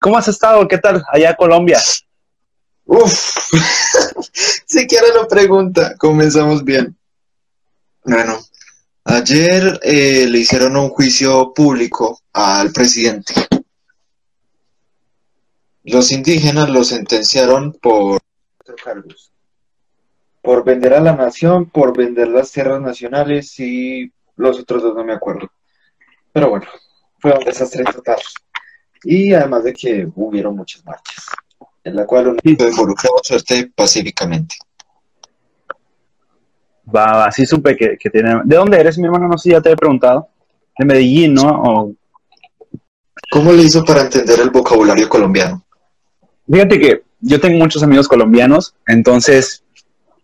¿Cómo has estado? ¿Qué tal allá Colombia? Uf, si quiere la pregunta, comenzamos bien. Bueno, ayer eh, le hicieron un juicio público al presidente. Los indígenas lo sentenciaron por. Por vender a la nación, por vender las tierras nacionales y los otros dos no me acuerdo. Pero bueno, fue un desastre total. Y además de que hubieron muchas marchas, en la cual uno involucrado suerte pacíficamente. Va, así supe que, que tiene... ¿De dónde eres, mi hermano? No sé, si ya te he preguntado. De Medellín, ¿no? O... ¿Cómo le hizo para entender el vocabulario colombiano? Fíjate que yo tengo muchos amigos colombianos, entonces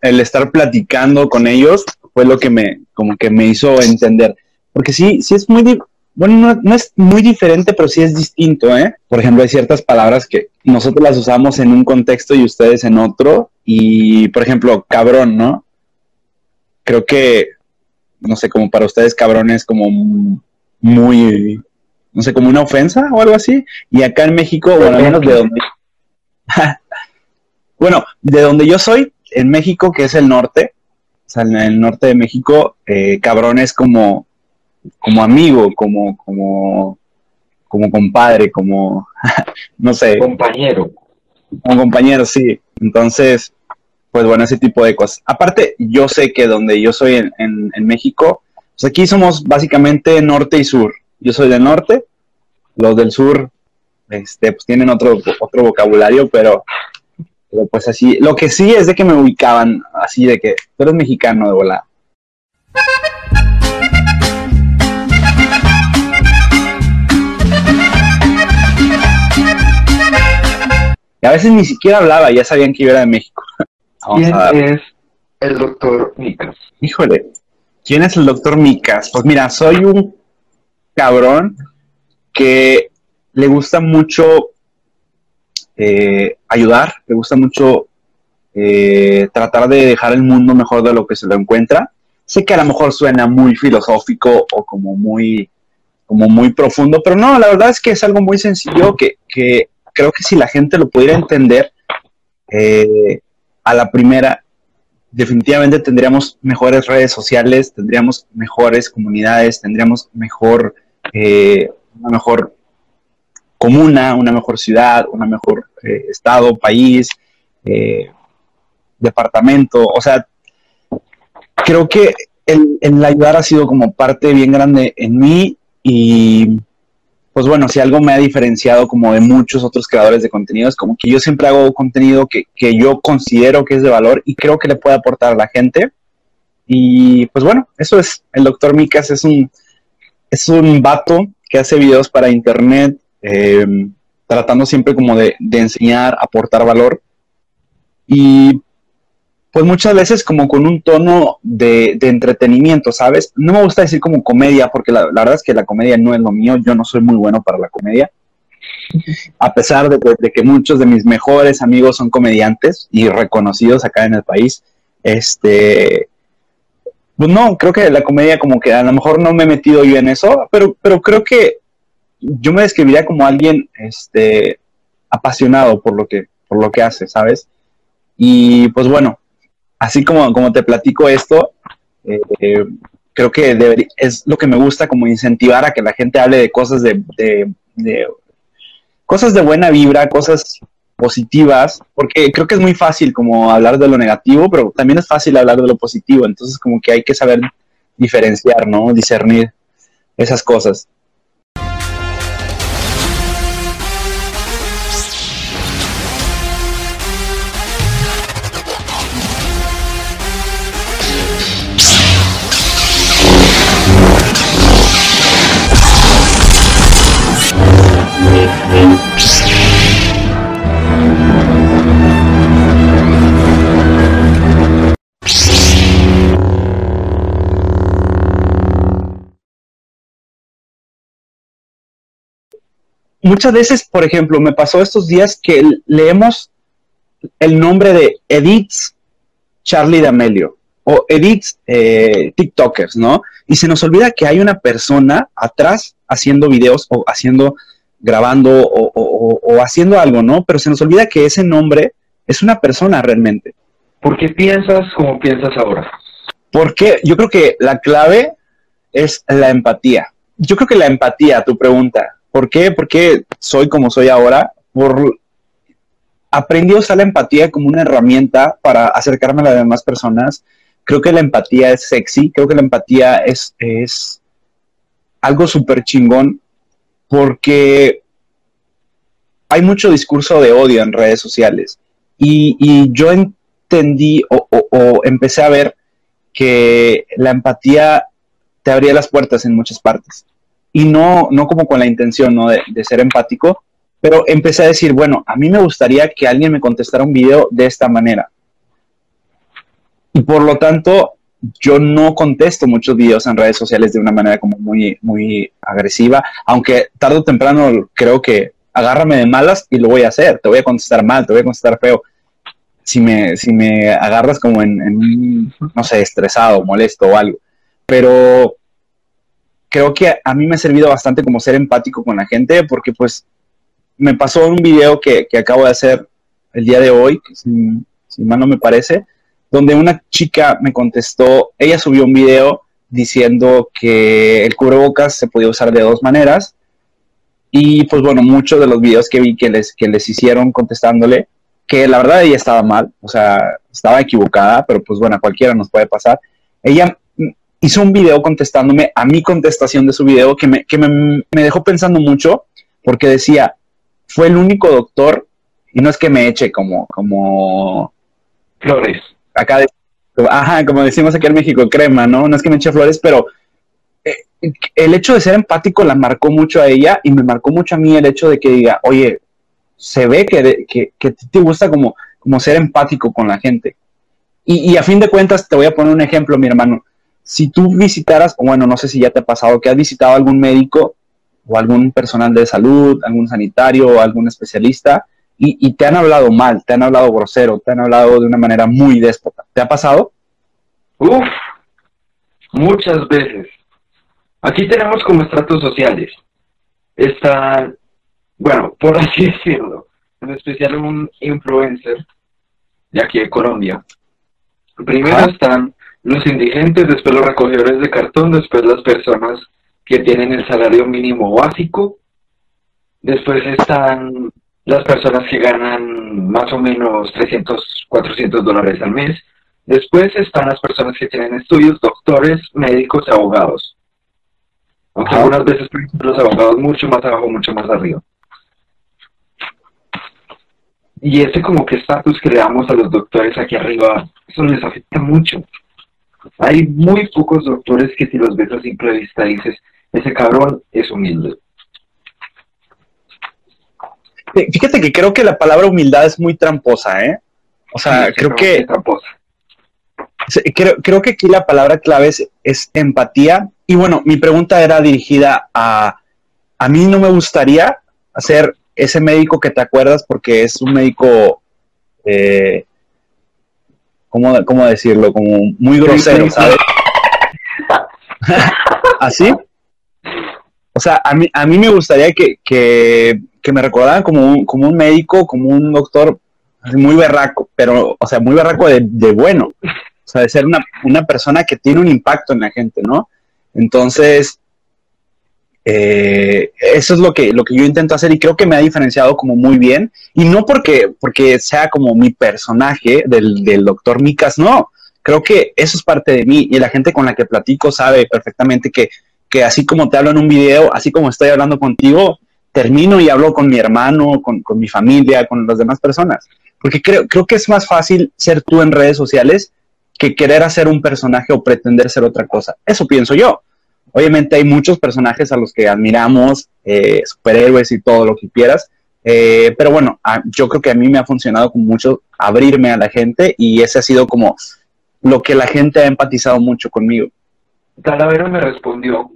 el estar platicando con ellos fue lo que me, como que me hizo entender. Porque sí, sí es muy, bueno, no, es muy diferente, pero sí es distinto, ¿eh? Por ejemplo, hay ciertas palabras que nosotros las usamos en un contexto y ustedes en otro. Y, por ejemplo, cabrón, ¿no? Creo que, no sé, como para ustedes cabrón es como muy, no sé, como una ofensa o algo así. Y acá en México, bueno, al menos de donde... bueno, de donde yo soy, en México, que es el norte, o sea, en el norte de México, eh, cabrón es como, como amigo, como, como, como compadre, como, no sé. Compañero. Como compañero, sí. Entonces, pues bueno, ese tipo de cosas. Aparte, yo sé que donde yo soy en, en, México, pues aquí somos básicamente norte y sur. Yo soy del norte, los del sur, este, pues tienen otro, otro vocabulario, pero pero pues así, lo que sí es de que me ubicaban así de que tú eres mexicano de volar. Y a veces ni siquiera hablaba, ya sabían que yo era de México. ¿Quién es el doctor Micas? Híjole, ¿quién es el doctor Micas? Pues mira, soy un cabrón que le gusta mucho eh, ayudar, le gusta mucho eh, tratar de dejar el mundo mejor de lo que se lo encuentra. Sé que a lo mejor suena muy filosófico o como muy, como muy profundo, pero no, la verdad es que es algo muy sencillo que, creo que si la gente lo pudiera entender eh, a la primera, definitivamente tendríamos mejores redes sociales, tendríamos mejores comunidades, tendríamos mejor, una mejor comuna, una mejor ciudad, una mejor eh, estado, país, eh, departamento. O sea, creo que el, ayudar ha sido como parte bien grande en mí y pues bueno, si algo me ha diferenciado como de muchos otros creadores de contenido, es como que yo siempre hago contenido que, que yo considero que es de valor y creo que le puede aportar a la gente. Y pues bueno, eso es, el doctor Micas es un, es un vato que hace videos para internet, Em, tratando siempre como de, enseñar, aportar valor. Y pues muchas veces como con un tono de, entretenimiento, ¿sabes? No me gusta decir como comedia, porque la, verdad es que la comedia no es lo mío, yo no soy muy bueno para la comedia. A pesar de, de, que muchos de mis mejores amigos son comediantes y reconocidos acá en el país, este, pues no, creo que la comedia como que a lo mejor no me he metido yo en eso, pero, pero creo que yo me describiría como alguien este, apasionado por lo que, por lo que hace, ¿sabes? Y pues bueno, así como, como te platico esto, eh, creo que es lo que me gusta como incentivar a que la gente hable de cosas de, de, cosas de buena vibra, cosas positivas, porque creo que es muy fácil como hablar de lo negativo, pero también es fácil hablar de lo positivo, entonces como que hay que saber diferenciar, ¿no? Discernir esas cosas. Muchas veces, por ejemplo, me pasó estos días que leemos el nombre de Edith Charlie D'Amelio o Edith eh, TikTokers, ¿no? Y se nos olvida que hay una persona atrás haciendo videos o haciendo, grabando o, o, haciendo algo, ¿no? Pero se nos olvida que ese nombre es una persona realmente. ¿Por qué piensas como piensas ahora? Porque yo creo que la clave es la empatía. Yo creo que la empatía, tu pregunta, ¿por qué? Porque soy como soy ahora, por aprendí a usar la empatía como una herramienta para acercarme a las demás personas. Creo que la empatía es sexy, creo que la empatía es, es algo súper chingón porque hay mucho discurso de odio en redes sociales y, yo entendí o, empecé a ver que la empatía te abría las puertas en muchas partes y no, no como con la intención ¿no? de, ser empático, pero empecé a decir, bueno, a mí me gustaría que alguien me contestara un video de esta manera. Y por lo tanto, yo no contesto muchos videos en redes sociales de una manera como muy, muy agresiva, aunque tarde o temprano creo que agárrame de malas y lo voy a hacer, te voy a contestar mal, te voy a contestar feo. Si me, si me agarras como en, en no sé, estresado, molesto o algo. Pero creo que a mí me ha servido bastante como ser empático con la gente porque pues me pasó un video que, que acabo de hacer el día de hoy, si, si mal no me parece, donde una chica me contestó, ella subió un video diciendo que el cubrebocas se podía usar de dos maneras. Y pues bueno, muchos de los videos que vi que les, que les hicieron contestándole, que la verdad ella estaba mal, o sea, estaba equivocada, pero pues bueno, a cualquiera nos puede pasar. Ella hizo un video contestándome a mi contestación de su video que me, que me, me dejó pensando mucho, porque decía, fue el único doctor, y no es que me eche como, como flores, acá, ajá, como decimos aquí en México, crema, ¿no? No es que me eche flores, pero eh, el hecho de ser empático la marcó mucho a ella y me marcó mucho a mí el hecho de que diga, oye, se ve que, que, que te gusta como, como ser empático con la gente. Y, y, a fin de cuentas, te voy a poner un ejemplo, mi hermano. Si tú visitaras, o bueno, no sé si ya te ha pasado, que has visitado algún médico o algún personal de salud, algún sanitario o algún especialista, y, te han hablado mal, te han hablado grosero, te han hablado de una manera muy déspota. ¿Te ha pasado? Uf, muchas veces. Aquí tenemos como estratos sociales. Está, bueno, por así decirlo, en especial un influencer de aquí de Colombia. Primero están los indigentes, después los recogedores de cartón, después las personas que tienen el salario mínimo básico, después están las personas que ganan más o menos 300, 400 dólares al mes. Después están las personas que tienen estudios, doctores, médicos, abogados. Aunque algunas veces los abogados mucho más abajo, mucho más arriba. Y ese como que estatus que le damos a los doctores aquí arriba, eso les afecta mucho. Hay muy pocos doctores que si los ves a simple vista dices, ese cabrón es humilde. Fíjate que creo que la palabra humildad es muy tramposa, ¿eh? O sea, creo que... Creo, creo, que aquí la palabra clave es, empatía. Y bueno, mi pregunta era dirigida a... A mí no me gustaría hacer ese médico que te acuerdas porque es un médico... Eh, ¿cómo, ¿Cómo decirlo? Como muy grosero, ¿sabes? ¿Así? O sea, a mí, a mí me gustaría que, que que me recordaban como un, como un médico, como un doctor muy berraco, pero, o sea, muy berraco de, bueno, o sea, de ser una, una, persona que tiene un impacto en la gente, ¿no? Entonces, eh, eso es lo que, lo que yo intento hacer y creo que me ha diferenciado como muy bien, y no porque, porque sea como mi personaje del, del doctor Micas, no, creo que eso es parte de mí y la gente con la que platico sabe perfectamente que, que así como te hablo en un video, así como estoy hablando contigo, termino y hablo con mi hermano, con, mi familia, con las demás personas. Porque creo, creo que es más fácil ser tú en redes sociales que querer hacer un personaje o pretender ser otra cosa. Eso pienso yo. Obviamente hay muchos personajes a los que admiramos, eh, superhéroes y todo lo que quieras, eh, pero bueno, yo creo que a mí me ha funcionado con mucho abrirme a la gente y ese ha sido como lo que la gente ha empatizado mucho conmigo. Talavera me respondió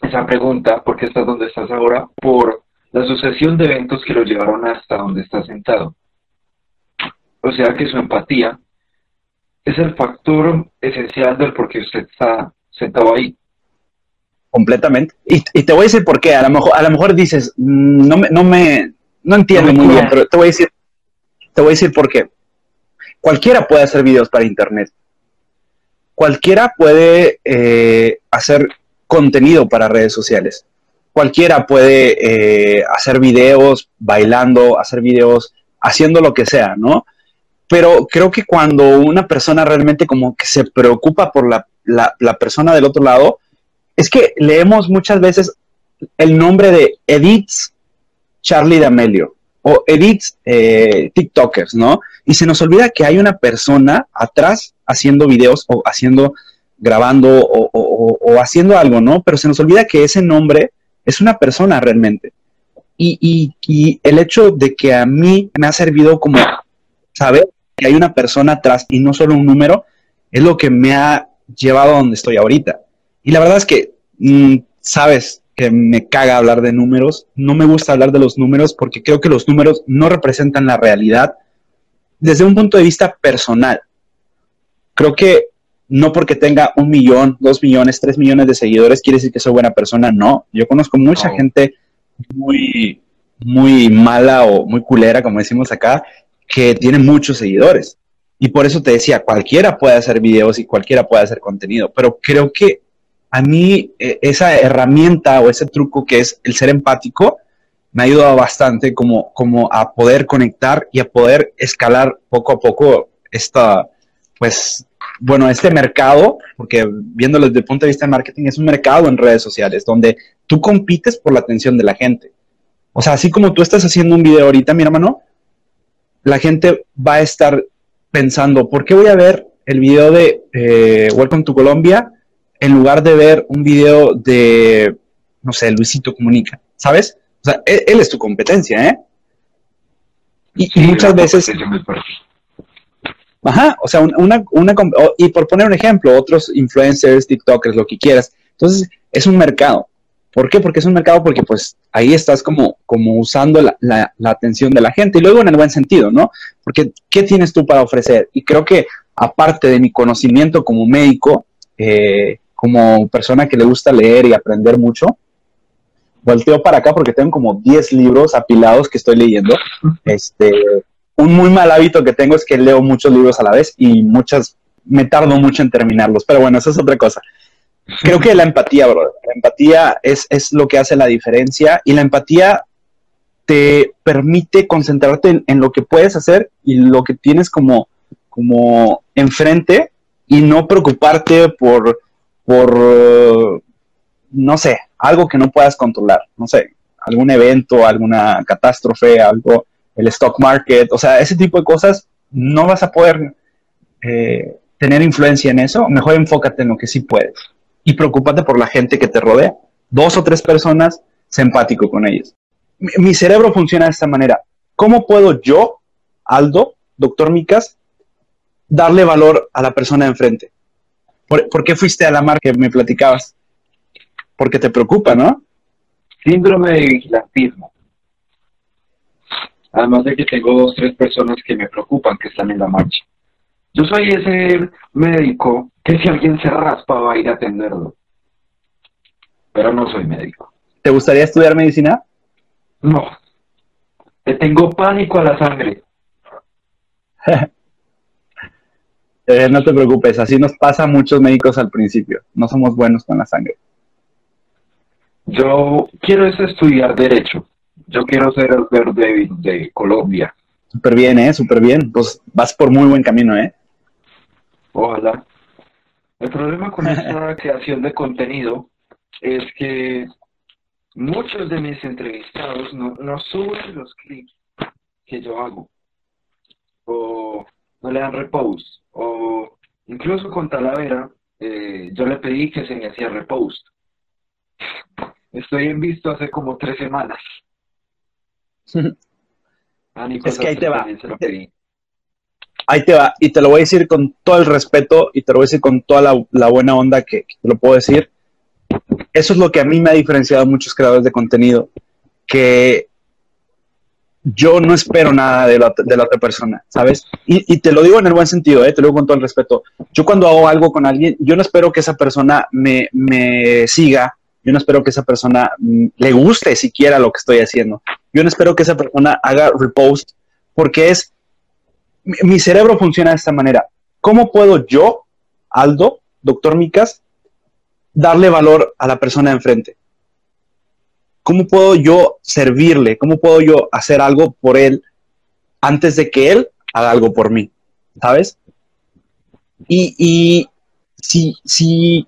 esa pregunta, porque estás donde estás ahora, por la sucesión de eventos que lo llevaron hasta donde está sentado. O sea que su empatía es el factor esencial del por qué usted está sentado ahí. Completamente. Y, te voy a decir por qué. A lo mejor, a lo mejor dices, mm, no me, no me, no entiendo muy bien, pero te voy a decir, te voy a decir por qué. Cualquiera puede hacer videos para internet. Cualquiera puede eh, hacer contenido para redes sociales. Cualquiera puede eh, hacer videos bailando, hacer videos haciendo lo que sea, ¿no? Pero creo que cuando una persona realmente como que se preocupa por la, la persona del otro lado, es que leemos muchas veces el nombre de Edith Charlie D'Amelio o edits eh, TikTokers, ¿no? Y se nos olvida que hay una persona atrás haciendo videos o haciendo, grabando o, haciendo algo, ¿no? Pero se nos olvida que ese nombre es una persona realmente. Y, y, el hecho de que a mí me ha servido como saber que hay una persona atrás y no solo un número, es lo que me ha llevado a donde estoy ahorita. Y la verdad es que, mm, sabes, que me caga hablar de números. No me gusta hablar de los números porque creo que los números no representan la realidad desde un punto de vista personal. Creo que no porque tenga un millón, dos millones, tres millones de seguidores quiere decir que soy buena persona. No, yo conozco mucha gente muy, muy mala o muy culera, como decimos acá, que tiene muchos seguidores. Y por eso te decía, cualquiera puede hacer videos y cualquiera puede hacer contenido, pero creo que a mí e, esa herramienta o ese truco que es el ser empático me ha ayudado bastante como, como a poder conectar y a poder escalar poco a poco esta, pues, bueno, este mercado, porque viéndolo desde el punto de vista de marketing, es un mercado en redes sociales donde tú compites por la atención de la gente. O sea, así como tú estás haciendo un video ahorita, mi hermano, la gente va a estar pensando, ¿por qué voy a ver el video de eh, Welcome to Colombia en lugar de ver un video de, no sé, Luisito Comunica, ¿sabes? O sea, él, es tu competencia, ¿eh? Y, muchas veces... Ajá, o sea, una, una, y por poner un ejemplo, otros influencers, TikTokers, lo que quieras. Entonces, es un mercado. ¿Por qué? Porque es un mercado porque pues ahí estás como, como usando la, la, la, atención de la gente y luego en el buen sentido, ¿no? Porque ¿qué tienes tú para ofrecer? Y creo que aparte de mi conocimiento como médico, eh, como persona que le gusta leer y aprender mucho, volteo para acá porque tengo como 10 libros apilados que estoy leyendo. Este, un muy mal hábito que tengo es que leo muchos libros a la vez y muchas, me tardo mucho en terminarlos, pero bueno, eso es otra cosa. Creo que la empatía, bro, la empatía es, es lo que hace la diferencia y la empatía te permite concentrarte en, en, lo que puedes hacer y lo que tienes como, como enfrente y no preocuparte por por, no sé, algo que no puedas controlar, no sé, algún evento, alguna catástrofe, algo, el stock market, o sea, ese tipo de cosas, no vas a poder eh, tener influencia en eso, mejor enfócate en lo que sí puedes y preocúpate por la gente que te rodea. Dos o tres personas, sé empático con ellos. Mi, cerebro funciona de esta manera. ¿Cómo puedo yo, Aldo, doctor Micas, darle valor a la persona enfrente? ¿Por, qué fuiste a la mar que me platicabas? Porque te preocupa, ¿no? Síndrome de vigilantismo. Además de que tengo dos, tres personas que me preocupan que están en la marcha. Yo soy ese médico que si alguien se raspa va a ir a atenderlo. Pero no soy médico. ¿Te gustaría estudiar medicina? No. Te tengo pánico a la sangre. Eh, no te preocupes, así nos pasa a muchos médicos al principio. No somos buenos con la sangre. Yo quiero estudiar Derecho. Yo quiero ser el verde de Colombia. Súper bien, ¿eh? Súper bien. Pues vas por muy buen camino, ¿eh? Ojalá. El problema con esta creación de contenido es que muchos de mis entrevistados no, no suben los clips que yo hago. No le dan repost. O incluso con Talavera, eh, yo le pedí que se me hacía repost. Estoy en visto hace como tres semanas. es que ahí te va. Ahí te va. Y te lo voy a decir con todo el respeto y te lo voy a decir con toda la, buena onda que, que te lo puedo decir. Eso es lo que a mí me ha diferenciado a muchos creadores de contenido. Que yo no espero nada de la, otra persona, ¿sabes? Y, te lo digo en el buen sentido, ¿eh? te lo digo con todo el respeto. Yo cuando hago algo con alguien, yo no espero que esa persona me, me siga Yo no espero que esa persona mm, le guste siquiera lo que estoy haciendo. Yo no espero que esa persona haga repost porque es, mi, cerebro funciona de esta manera. ¿Cómo puedo yo, Aldo, doctor Micas, darle valor a la persona enfrente? ¿Cómo puedo yo servirle? ¿Cómo puedo yo hacer algo por él antes de que él haga algo por mí? ¿Sabes? Y, y si, si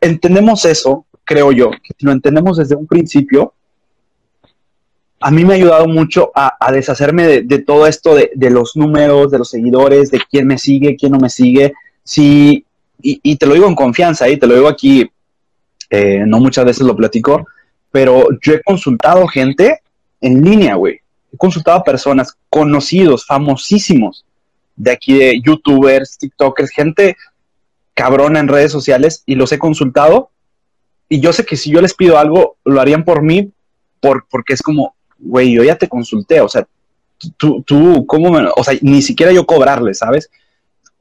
entendemos eso, creo yo, que si lo entendemos desde un principio, a mí me ha ayudado mucho a, deshacerme de, todo esto de, de, los números, de los seguidores, de quién me sigue, quién no me sigue. Si, y, y te lo digo en confianza, y te lo digo aquí, eh, no muchas veces lo platico, pero yo he consultado gente en línea, güey. He consultado a personas conocidos, famosísimos, de aquí de youtubers, tiktokers, gente cabrona en redes sociales y los he consultado. Y yo sé que si yo les pido algo, lo harían por mí, por, porque es como, güey, yo ya te consulté, o sea, tú, tú, ¿cómo me, o sea, ni siquiera yo cobrarles, ¿sabes?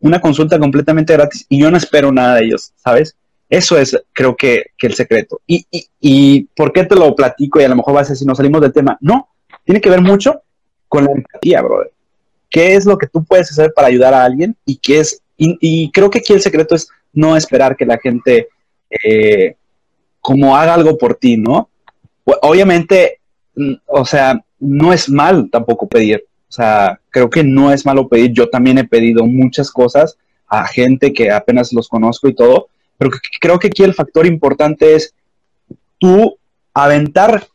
Una consulta completamente gratis y yo no espero nada de ellos, ¿sabes? Eso es, creo que, el secreto. Y, y, y, ¿por qué te lo platico? Y a lo mejor vas a decir, nos salimos del tema. No, tiene que ver mucho con la empatía, brother. ¿Qué es lo que tú puedes hacer para ayudar a alguien? Y qué es, y, creo que aquí el secreto es no esperar que la gente eh, como haga algo por ti, ¿no? Obviamente, o sea, no es mal tampoco pedir. O sea, creo que no es malo pedir. Yo también he pedido muchas cosas a gente que apenas los conozco y todo, pero creo que aquí el factor importante es tú aventar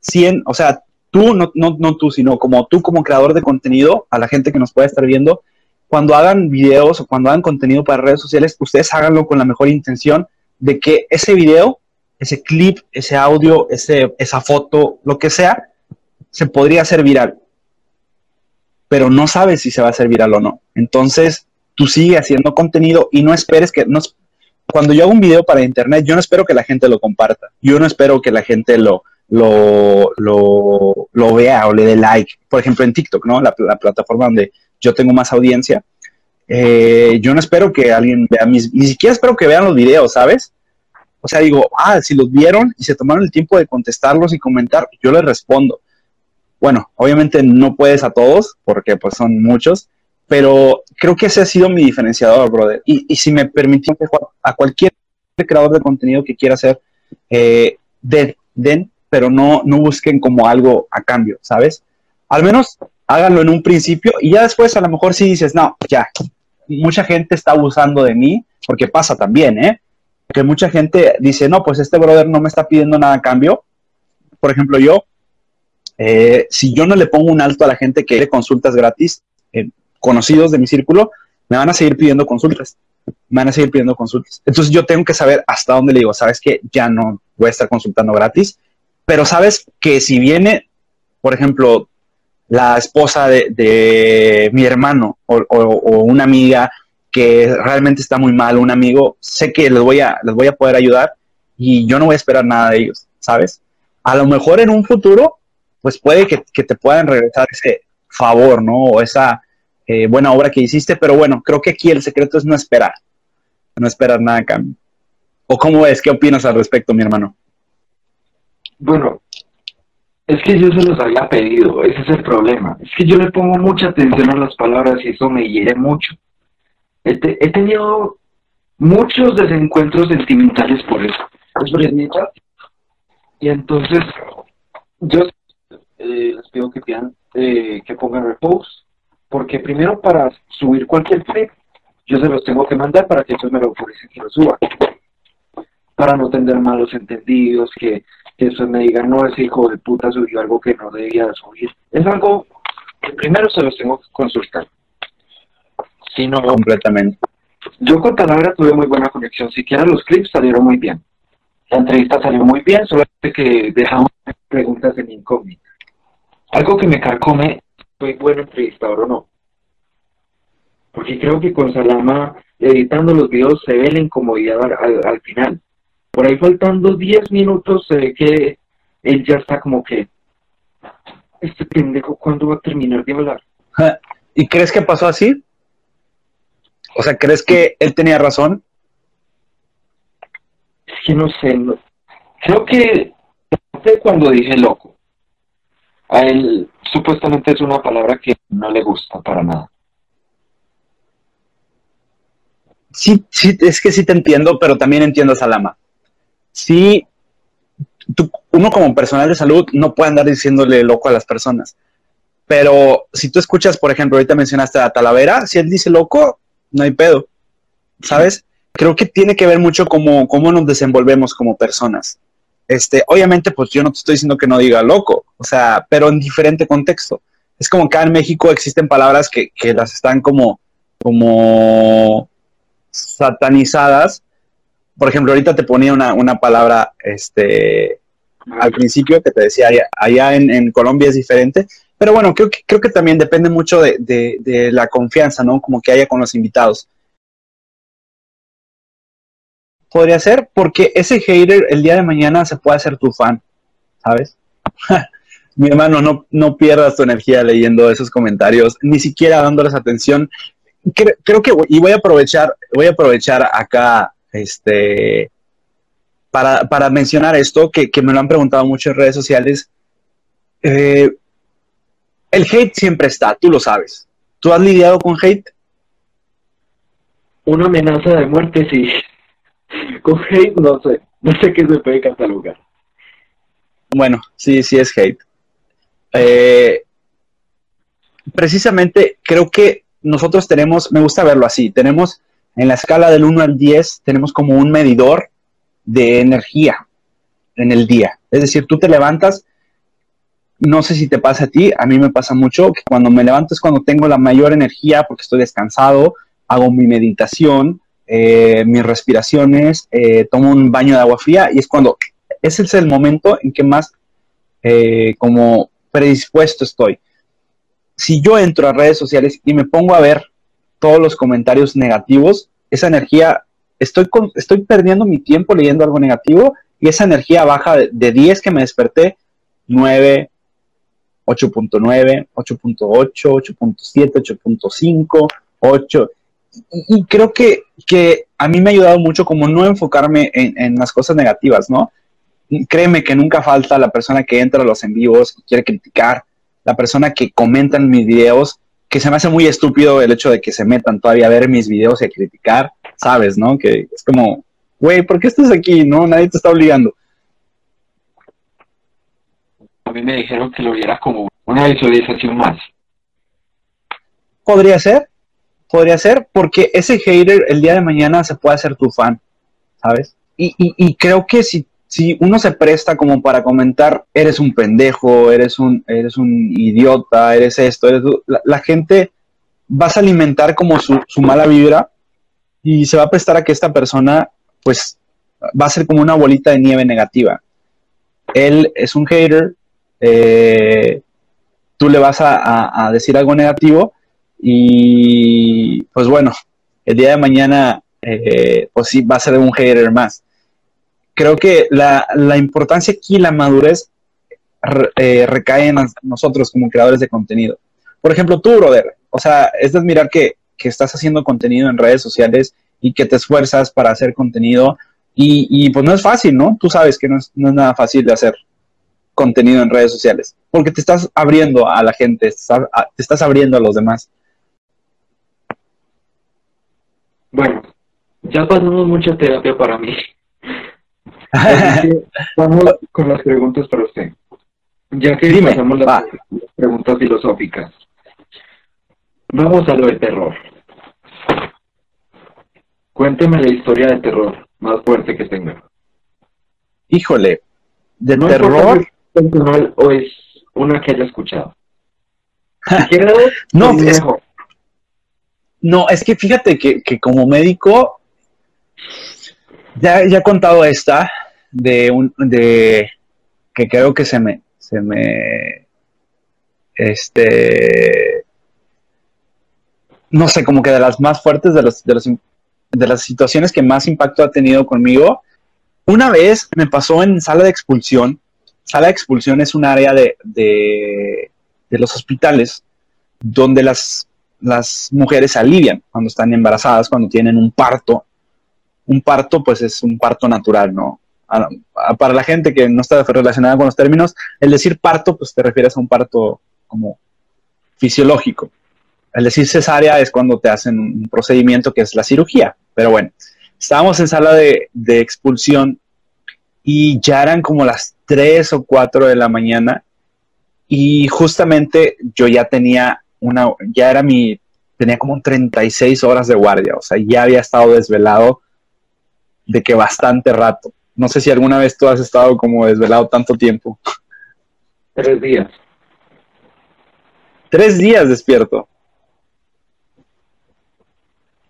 100, o sea, tú, no, no, no tú, sino como tú como creador de contenido, a la gente que nos puede estar viendo, cuando hagan videos o cuando hagan contenido para redes sociales, ustedes háganlo con la mejor intención de que ese video, ese clip, ese audio, ese, esa foto, lo que sea, se podría hacer viral. Pero no sabes si se va a hacer viral o no. Entonces, tú sigue haciendo contenido y no esperes que, no, cuando yo hago un video para internet, yo no espero que la gente lo comparta. Yo no espero que la gente lo, lo, lo, lo vea o le dé like. Por ejemplo, en TikTok, ¿no? La, la plataforma donde yo tengo más audiencia. Eh, yo no espero que alguien vea mis, ni siquiera espero que vean los videos, ¿sabes? O sea, digo, ah, si los vieron y se tomaron el tiempo de contestarlos y comentar, yo les respondo. Bueno, obviamente no puedes a todos, porque pues son muchos, pero creo que ese ha sido mi diferenciador, brother. Y, y si me permitió a cualquier creador de contenido que quiera hacer, eh, den, den, pero no, no busquen como algo a cambio, ¿sabes? Al menos háganlo en un principio y ya después a lo mejor si dices, no, ya, mucha gente está abusando de mí, porque pasa también, ¿eh? Que mucha gente dice, no, pues este brother no me está pidiendo nada a cambio. Por ejemplo, yo, eh, si yo no le pongo un alto a la gente que quiere consultas gratis, conocidos de mi círculo, me van a seguir pidiendo consultas. Me van a seguir pidiendo consultas. Entonces yo tengo que saber hasta dónde le digo, sabes que ya no voy a estar consultando gratis, pero sabes que si viene, por ejemplo, la esposa de, mi hermano o, una amiga que realmente está muy mal, un amigo, sé que les voy, a, les voy a poder ayudar y yo no voy a esperar nada de ellos, ¿sabes? A lo mejor en un futuro, pues puede que te puedan regresar ese favor, ¿no? O esa eh, buena obra que hiciste, pero bueno, creo que aquí el secreto es no esperar, no esperar nada a cambio. ¿O cómo es? ¿Qué opinas al respecto, mi hermano? Bueno, es que yo se los había pedido, ese es el problema. Es que yo le pongo mucha atención a las palabras y eso me hiere mucho. He tenido muchos desencuentros sentimentales por eso. Y entonces, yo eh, les pido que pidan, eh, que pongan repose, porque primero para subir cualquier clip, yo se los tengo que mandar para que ellos me lo autoricen que lo suba. Para no tener malos entendidos, que que eso me digan, no, ese hijo de puta subió algo que no debía subir. Es algo que primero se los tengo que consultar. Si no, completamente. Yo con Talavera tuve muy buena conexión, siquiera los clips salieron muy bien. La entrevista salió muy bien, solamente que dejamos preguntas en incógnita. Algo que me carcome, ¿soy bueno entrevistador o no? Porque creo que con Salama, editando los videos, se ve la incomodidad al final por ahí faltando 10 minutos se ve que él ya está como que, este pendejo, ¿cuándo va a terminar de hablar? ¿Y crees que pasó así? O sea, ¿crees que él tenía razón? Es que no sé, no, Creo que cuando dije loco. A él supuestamente es una palabra que no le gusta para nada. Sí, sí, es que sí te entiendo, pero también entiendo a Salama. Sí, uno como personal de salud no puede andar diciéndole loco a las personas. Pero si tú escuchas, por ejemplo, ahorita mencionaste a Talavera, si él dice loco, no hay pedo. ¿Sabes? Creo que tiene que ver mucho cómo, cómo nos desenvolvemos como personas. Este, obviamente, pues yo no te estoy diciendo que no diga loco, o sea, pero en diferente contexto. Es como que en México existen palabras que, que las están como, como satanizadas. Por ejemplo, ahorita te ponía una, una palabra, este, al principio que te decía, allá, en, Colombia es diferente, pero bueno, creo que, creo que también depende mucho de, de, la confianza, ¿no? Como que haya con los invitados. Podría ser porque ese hater el día de mañana se puede hacer tu fan, ¿sabes? Mi hermano, no, no pierdas tu energía leyendo esos comentarios, ni siquiera dándoles atención. Creo, que, y voy a aprovechar, voy a aprovechar acá, este, para, para mencionar esto, que, que, me lo han preguntado mucho en redes sociales. Eh, el hate siempre está, tú lo sabes. ¿Tú has lidiado con hate? Una amenaza de muerte, sí. Con hate no sé, no sé qué se puede catalogar. Bueno, sí, sí es hate. Eh, precisamente creo que nosotros tenemos, me gusta verlo así, tenemos en la escala del 1 al 10, tenemos como un medidor de energía en el día. Es decir, tú te levantas no sé si te pasa a ti, a mí me pasa mucho que cuando me levanto es cuando tengo la mayor energía porque estoy descansado, hago mi meditación, eh, mis respiraciones, eh, tomo un baño de agua fría y es cuando ese es el momento en que más eh, como predispuesto estoy. Si yo entro a redes sociales y me pongo a ver todos los comentarios negativos, esa energía, estoy, estoy perdiendo mi tiempo leyendo algo negativo y esa energía baja de, de 10 que me desperté, 9, 8.9, 8.8, 8.7, 8.5, 8. Y, creo que, que, a mí me ha ayudado mucho como no enfocarme en, las cosas negativas, ¿no? Créeme que nunca falta la persona que entra a los en vivos y quiere criticar, la persona que comenta en mis videos, que se me hace muy estúpido el hecho de que se metan todavía a ver mis videos y a criticar, ¿sabes? ¿No? Que es como, güey, ¿por qué estás aquí? No, nadie te está obligando a mí me dijeron que lo viera como una visualización más. Podría ser, podría ser, porque ese hater el día de mañana se puede hacer tu fan, ¿sabes? Y, y, creo que si, si uno se presta como para comentar, eres un pendejo, eres un, eres un idiota, eres esto, la, gente vas a alimentar como su, su mala vibra y se va a prestar a que esta persona, pues, va a ser como una bolita de nieve negativa. Él es un hater, eh, tú le vas a, decir algo negativo y pues bueno, el día de mañana eh, pues sí va a ser un hater más. Creo que la, importancia aquí, la madurez, eh, recae en nosotros como creadores de contenido. Por ejemplo, tú, brother, o sea, es de admirar que, estás haciendo contenido en redes sociales y que te esfuerzas para hacer contenido y, pues no es fácil, ¿no? Tú sabes que no es, no es nada fácil de hacer contenido en redes sociales, porque te estás abriendo a la gente, te estás abriendo a los demás. Bueno, ya pasamos mucha terapia para mí. vamos con las preguntas para usted. Ya que pasamos las, preguntas filosóficas, vamos a lo de terror. Cuénteme la historia de terror más fuerte que tenga. Híjole, de terror personal o es una que haya escuchado? no, es, no, es que fíjate que, como médico, ya, ya he contado esta de un de que creo que se me se me este no sé, como que de las más fuertes de los, de los de las situaciones que más impacto ha tenido conmigo. Una vez me pasó en sala de expulsión sala de expulsión es un área de, de, los hospitales donde las, las mujeres alivian cuando están embarazadas, cuando tienen un parto. Un parto, pues es un parto natural, ¿no? para la gente que no está relacionada con los términos, el decir parto, pues te refieres a un parto como fisiológico. El decir cesárea es cuando te hacen un procedimiento que es la cirugía. Pero bueno, estábamos en sala de, de expulsión y ya eran como las 3 o 4 de la mañana y justamente yo ya tenía una, ya era mi, tenía como 36 horas de guardia, o sea, ya había estado desvelado de que bastante rato. No sé si alguna vez tú has estado como desvelado tanto tiempo. Tres días. Tres días despierto.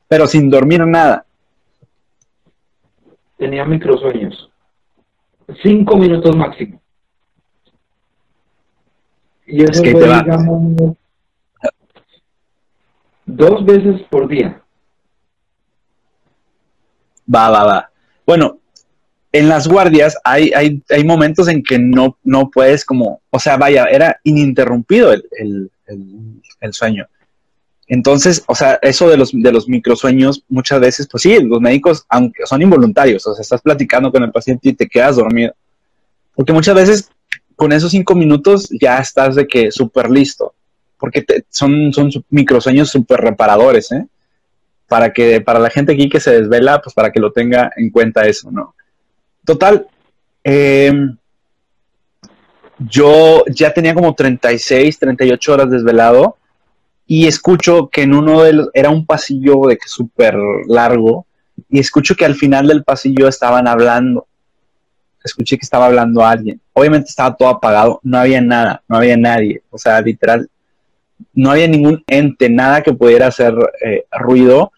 Pero sin dormir nada. Tenía microsueños. Cinco minutos máximo. Y eso fue, digamos, dos veces por día. Va, va, va. Bueno, en las guardias hay, hay, hay momentos en que no, no puedes como, o sea, vaya, era ininterrumpido el, sueño. Entonces, o sea, eso de los, de los microsueños, muchas veces, pues sí, los médicos, aunque son involuntarios, o sea, estás platicando con el paciente y te quedas dormido. Porque muchas veces con esos cinco minutos ya estás de que súper listo. Porque son, son microsueños súper reparadores, ¿eh? Para que, para la gente aquí que se desvela, pues para que lo tenga en cuenta eso, ¿no? Total, em, yo ya tenía como 36, 38 horas desvelado y escucho que en uno de los, era un pasillo de que súper largo y escucho que al final del pasillo estaban hablando. Escuché que estaba hablando alguien. Obviamente estaba todo apagado, no había nada, no había nadie. O sea, literal, no había ningún ente, nada que pudiera hacer eh, ruido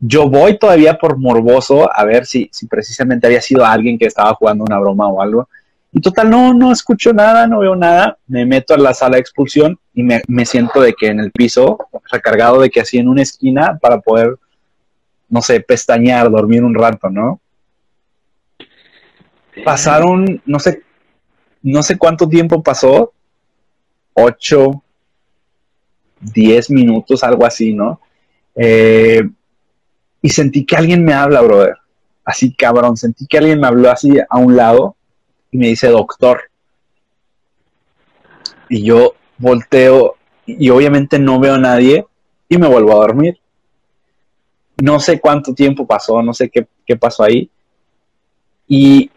yo voy todavía por morboso a ver si, si precisamente había sido alguien que estaba jugando una broma o algo. Y total, no, no escucho nada, no veo nada. Me meto a la sala de expulsión y me, me siento de que en el piso, recargado de que así en una esquina para poder, no sé, pestañear, dormir un rato, ¿no? Pasaron, no sé, no sé cuánto tiempo pasó, ocho, diez minutos, algo así, ¿no? Eh, y sentí que alguien me habla, brother. Así cabrón, sentí que alguien me habló así a un lado y me dice doctor. Y yo volteo y obviamente no veo a nadie y me vuelvo a dormir. No sé cuánto tiempo pasó, no sé qué, pasó ahí. Y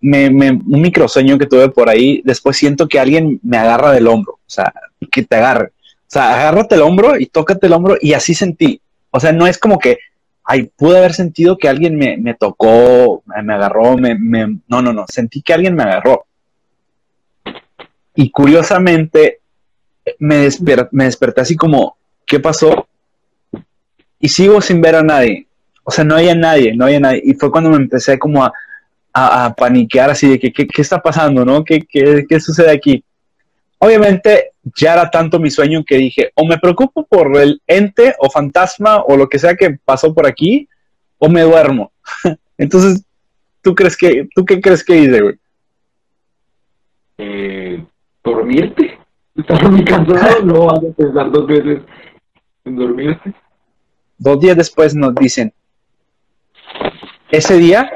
me, un microsueño que tuve por ahí, después siento que alguien me agarra del hombro, o sea, que te agarre. O sea, agárrate el hombro y tócate el hombro y así sentí. O sea, no es como que ay, pude haber sentido que alguien me, tocó, me, agarró, me, no, no, no, sentí que alguien me agarró. Y curiosamente me, me desperté así como, ¿qué pasó? Y sigo sin ver a nadie. O sea, no había nadie, no había nadie. Y fue cuando me empecé como a, a, paniquear así de que, ¿qué, está pasando, no? ¿Qué, qué, qué sucede aquí? Obviamente ya era tanto mi sueño que dije, o me preocupo por el ente o fantasma o lo que sea que pasó por aquí, o me duermo. Entonces, ¿tú crees que, tú qué crees que hice, güey? Eh, dormirte. Estás muy cansado, no vas a pensar dos veces en dormirte. Dos días después nos dicen, ese día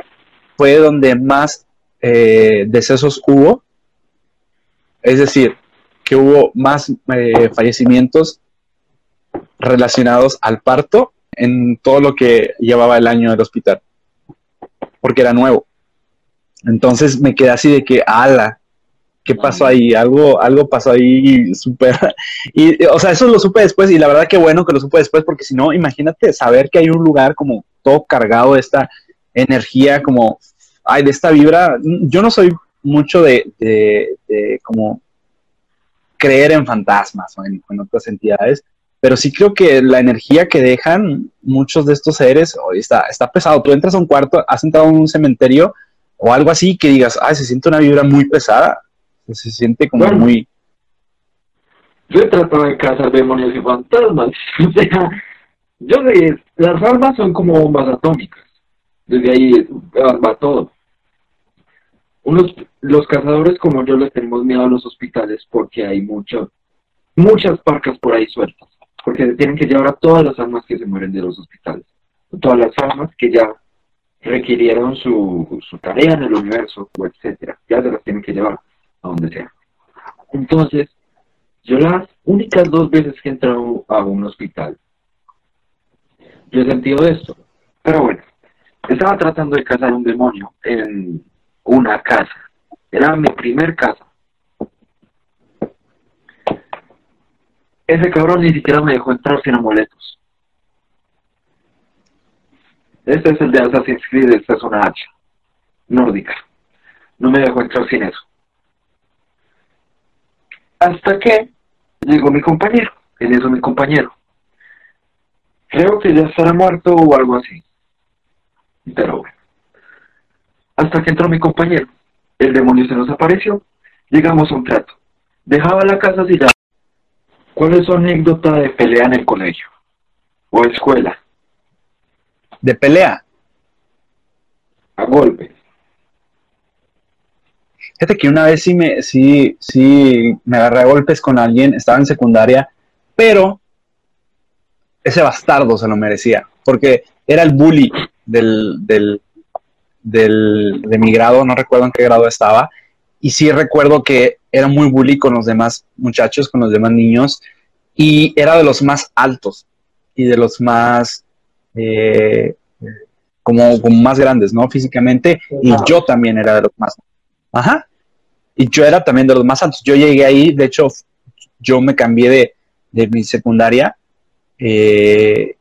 fue donde más eh, decesos hubo. Es decir, que hubo más eh, fallecimientos relacionados al parto en todo lo que llevaba el año del hospital, porque era nuevo. Entonces me quedé así de que, ala, ¿qué pasó ahí? Algo, algo pasó ahí súper... Y, o sea, eso lo supe después y la verdad que bueno que lo supe después, porque si no, imagínate saber que hay un lugar como todo cargado de esta energía, como, ay, de esta vibra. Yo no soy mucho de, de, de como creer en fantasmas o en, otras entidades, pero sí creo que la energía que dejan muchos de estos seres hoy está, está pesado. Tú entras a un cuarto, has entrado en un cementerio o algo así que digas, ay, se siente una vibra muy pesada, se siente como muy... Yo he tratado de cazar demonios y fantasmas, o sea, yo sé, las almas son como bombas atómicas, desde ahí va todo unos, los cazadores como yo les tenemos miedo a los hospitales porque hay mucho, muchas parcas por ahí sueltas, porque tienen que llevar a todas las almas que se mueren de los hospitales, todas las almas que ya requirieron su, su tarea en el universo, o etcétera. Ya se las tienen que llevar a donde sea. Entonces, yo las únicas dos veces que he entrado a un hospital, yo he sentido esto. Pero bueno, estaba tratando de cazar un demonio en una casa. Era mi primer casa. Ese cabrón ni siquiera me dejó entrar sin amuletos. Este es el de Assassin's Creed, esta es una hacha nórdica. No me dejó entrar sin eso. Hasta que llegó mi compañero. Él es mi compañero. Creo que ya estará muerto o algo así. Pero bueno. Hasta que entró mi compañero. El demonio se nos apareció. Llegamos a un trato. Dejaba la casa ya. ¿Cuál es su anécdota de pelea en el colegio? ¿O escuela? ¿De pelea? A golpe. Fíjate que una vez sí me, sí, sí me agarré a golpes con alguien, estaba en secundaria, pero ese bastardo se lo merecía, porque era el bully del, del, del, de mi grado, no recuerdo en qué grado estaba, y sí recuerdo que era muy bully con los demás muchachos, con los demás niños, y era de los más altos y de los más, eh, como, como, más grandes, ¿no? Físicamente, y yo también era de los más. Ajá. Y yo era también de los más altos. Yo llegué ahí, de hecho, yo me cambié de, de mi secundaria eh,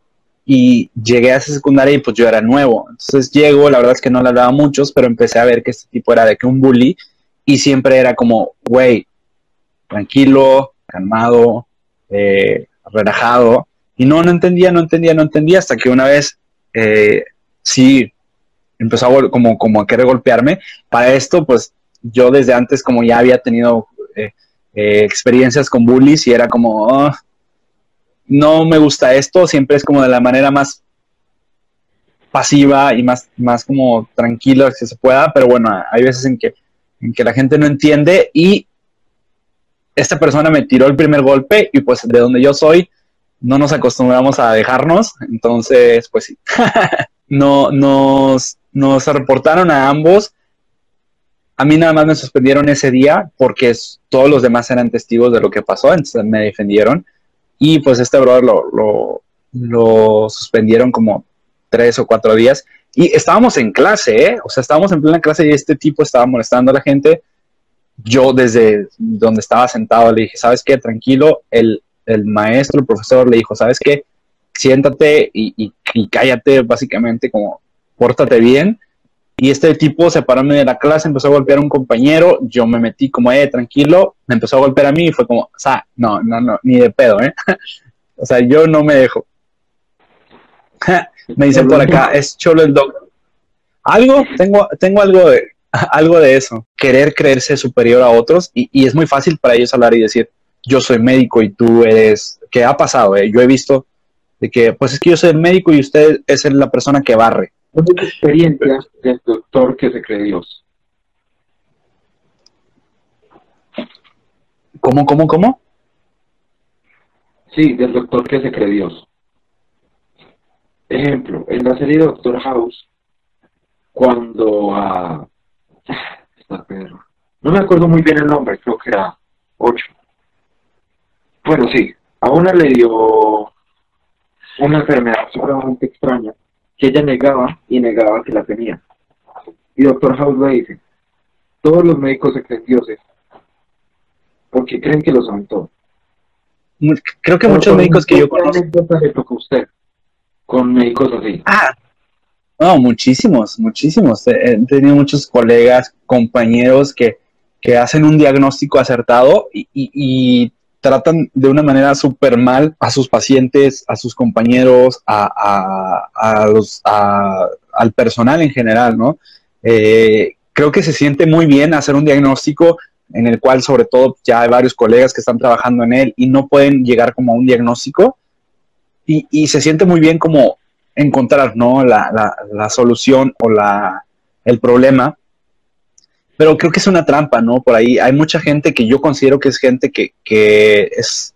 y llegué a esa secundaria y pues yo era nuevo. Entonces llego, la verdad es que no le hablaba a muchos, pero empecé a ver que este tipo era de que un bully y siempre era como, güey, tranquilo, calmado, eh, relajado. Y no, no entendía, no entendía, no entendía, hasta que una vez eh, sí empezó a, como, como a querer golpearme. Para esto, pues yo desde antes como ya había tenido eh, eh, experiencias con bullies y era como, oh, no me gusta esto, siempre es como de la manera más pasiva y más, más como tranquila que se pueda, pero bueno, hay veces en que, en que la gente no entiende y esta persona me tiró el primer golpe y pues de donde yo soy no nos acostumbramos a dejarnos, entonces pues sí, no, nos, nos reportaron a ambos a mí nada más me suspendieron ese día porque todos los demás eran testigos de lo que pasó, entonces me defendieron. Y pues este brother lo, lo, suspendieron como tres o cuatro días. Y estábamos en clase, ¿eh? O sea, estábamos en plena clase y este tipo estaba molestando a la gente. Yo desde donde estaba sentado le dije, ¿sabes qué? Tranquilo. El, el maestro, el profesor le dijo, ¿sabes qué? Siéntate y, y cállate, básicamente como, pórtate bien y este tipo se paró de la clase, empezó a golpear a un compañero, yo me metí como, eh, tranquilo, me empezó a golpear a mí y fue como, o sea, no, no, no, ni de pedo, ¿eh? o sea, yo no me dejo. me dicen por acá, es cholo el doctor. Algo, tengo, tengo algo de, algo de eso, querer creerse superior a otros y, y, es muy fácil para ellos hablar y decir, yo soy médico y tú eres, ¿qué ha pasado? Eh? Yo he visto de que, pues es que yo soy el médico y usted es la persona que barre ¿Cuál experiencia del doctor que se cree Dios? ¿Cómo, cómo, cómo? Sí, del doctor que se cree Dios. Ejemplo, en la serie Doctor House, cuando a... No me acuerdo muy bien el nombre, creo que era 8. Bueno, sí, a una le dio una enfermedad sumamente extraña que ella negaba y negaba que la tenía. Y doctor House le dice, todos los médicos se creen dioses, porque creen que lo saben todo. Creo que muchos médicos que yo conozco... le toca a usted con médicos así? Ah, no, muchísimos, muchísimos. He tenido muchos colegas, compañeros que, que hacen un diagnóstico acertado y, y, y tratan de una manera súper mal a sus pacientes, a sus compañeros, a, al personal en general, ¿no? Eh, creo que se siente muy bien hacer un diagnóstico en el cual sobre todo ya hay varios colegas que están trabajando en él y no pueden llegar como a un diagnóstico y, y se siente muy bien como encontrar, ¿no? La, la, la solución o la, el problema pero creo que es una trampa, ¿no? Por ahí hay mucha gente que yo considero que es gente que, que es,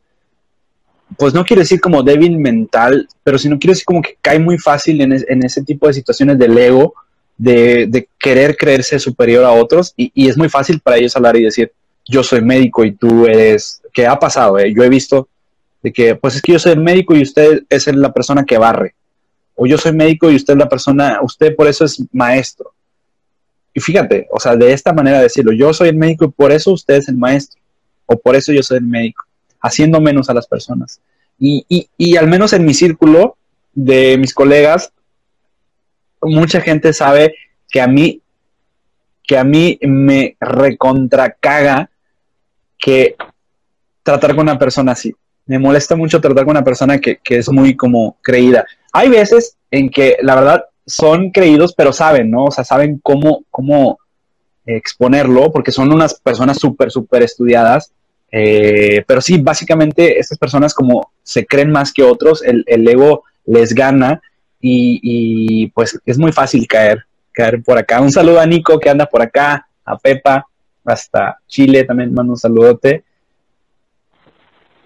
pues no quiero decir como débil mental, pero si no quiero decir como que cae muy fácil en, en ese tipo de situaciones del ego, de, querer creerse superior a otros y, es muy fácil para ellos hablar y decir, yo soy médico y tú eres, que ha pasado, eh? yo he visto de que, pues es que yo soy el médico y usted es la persona que barre, o yo soy médico y usted es la persona, usted por eso es maestro. Y fíjate, o sea, de esta manera decirlo, yo soy el médico y por eso usted es el maestro, o por eso yo soy el médico, haciendo menos a las personas. Y, y, y al menos en mi círculo de mis colegas, mucha gente sabe que a mí, que a mí me recontracaga que tratar con una persona así. Me molesta mucho tratar con una persona que, es muy como creída. Hay veces en que la verdad son creídos, pero saben, ¿no? O sea, saben cómo, cómo exponerlo, porque son unas personas súper, súper estudiadas. Eh, pero sí, básicamente estas personas como se creen más que otros, el, el ego les gana y, pues es muy fácil caer, caer por acá. Un saludo a Nico que anda por acá, a Pepa, hasta Chile también mando un saludote.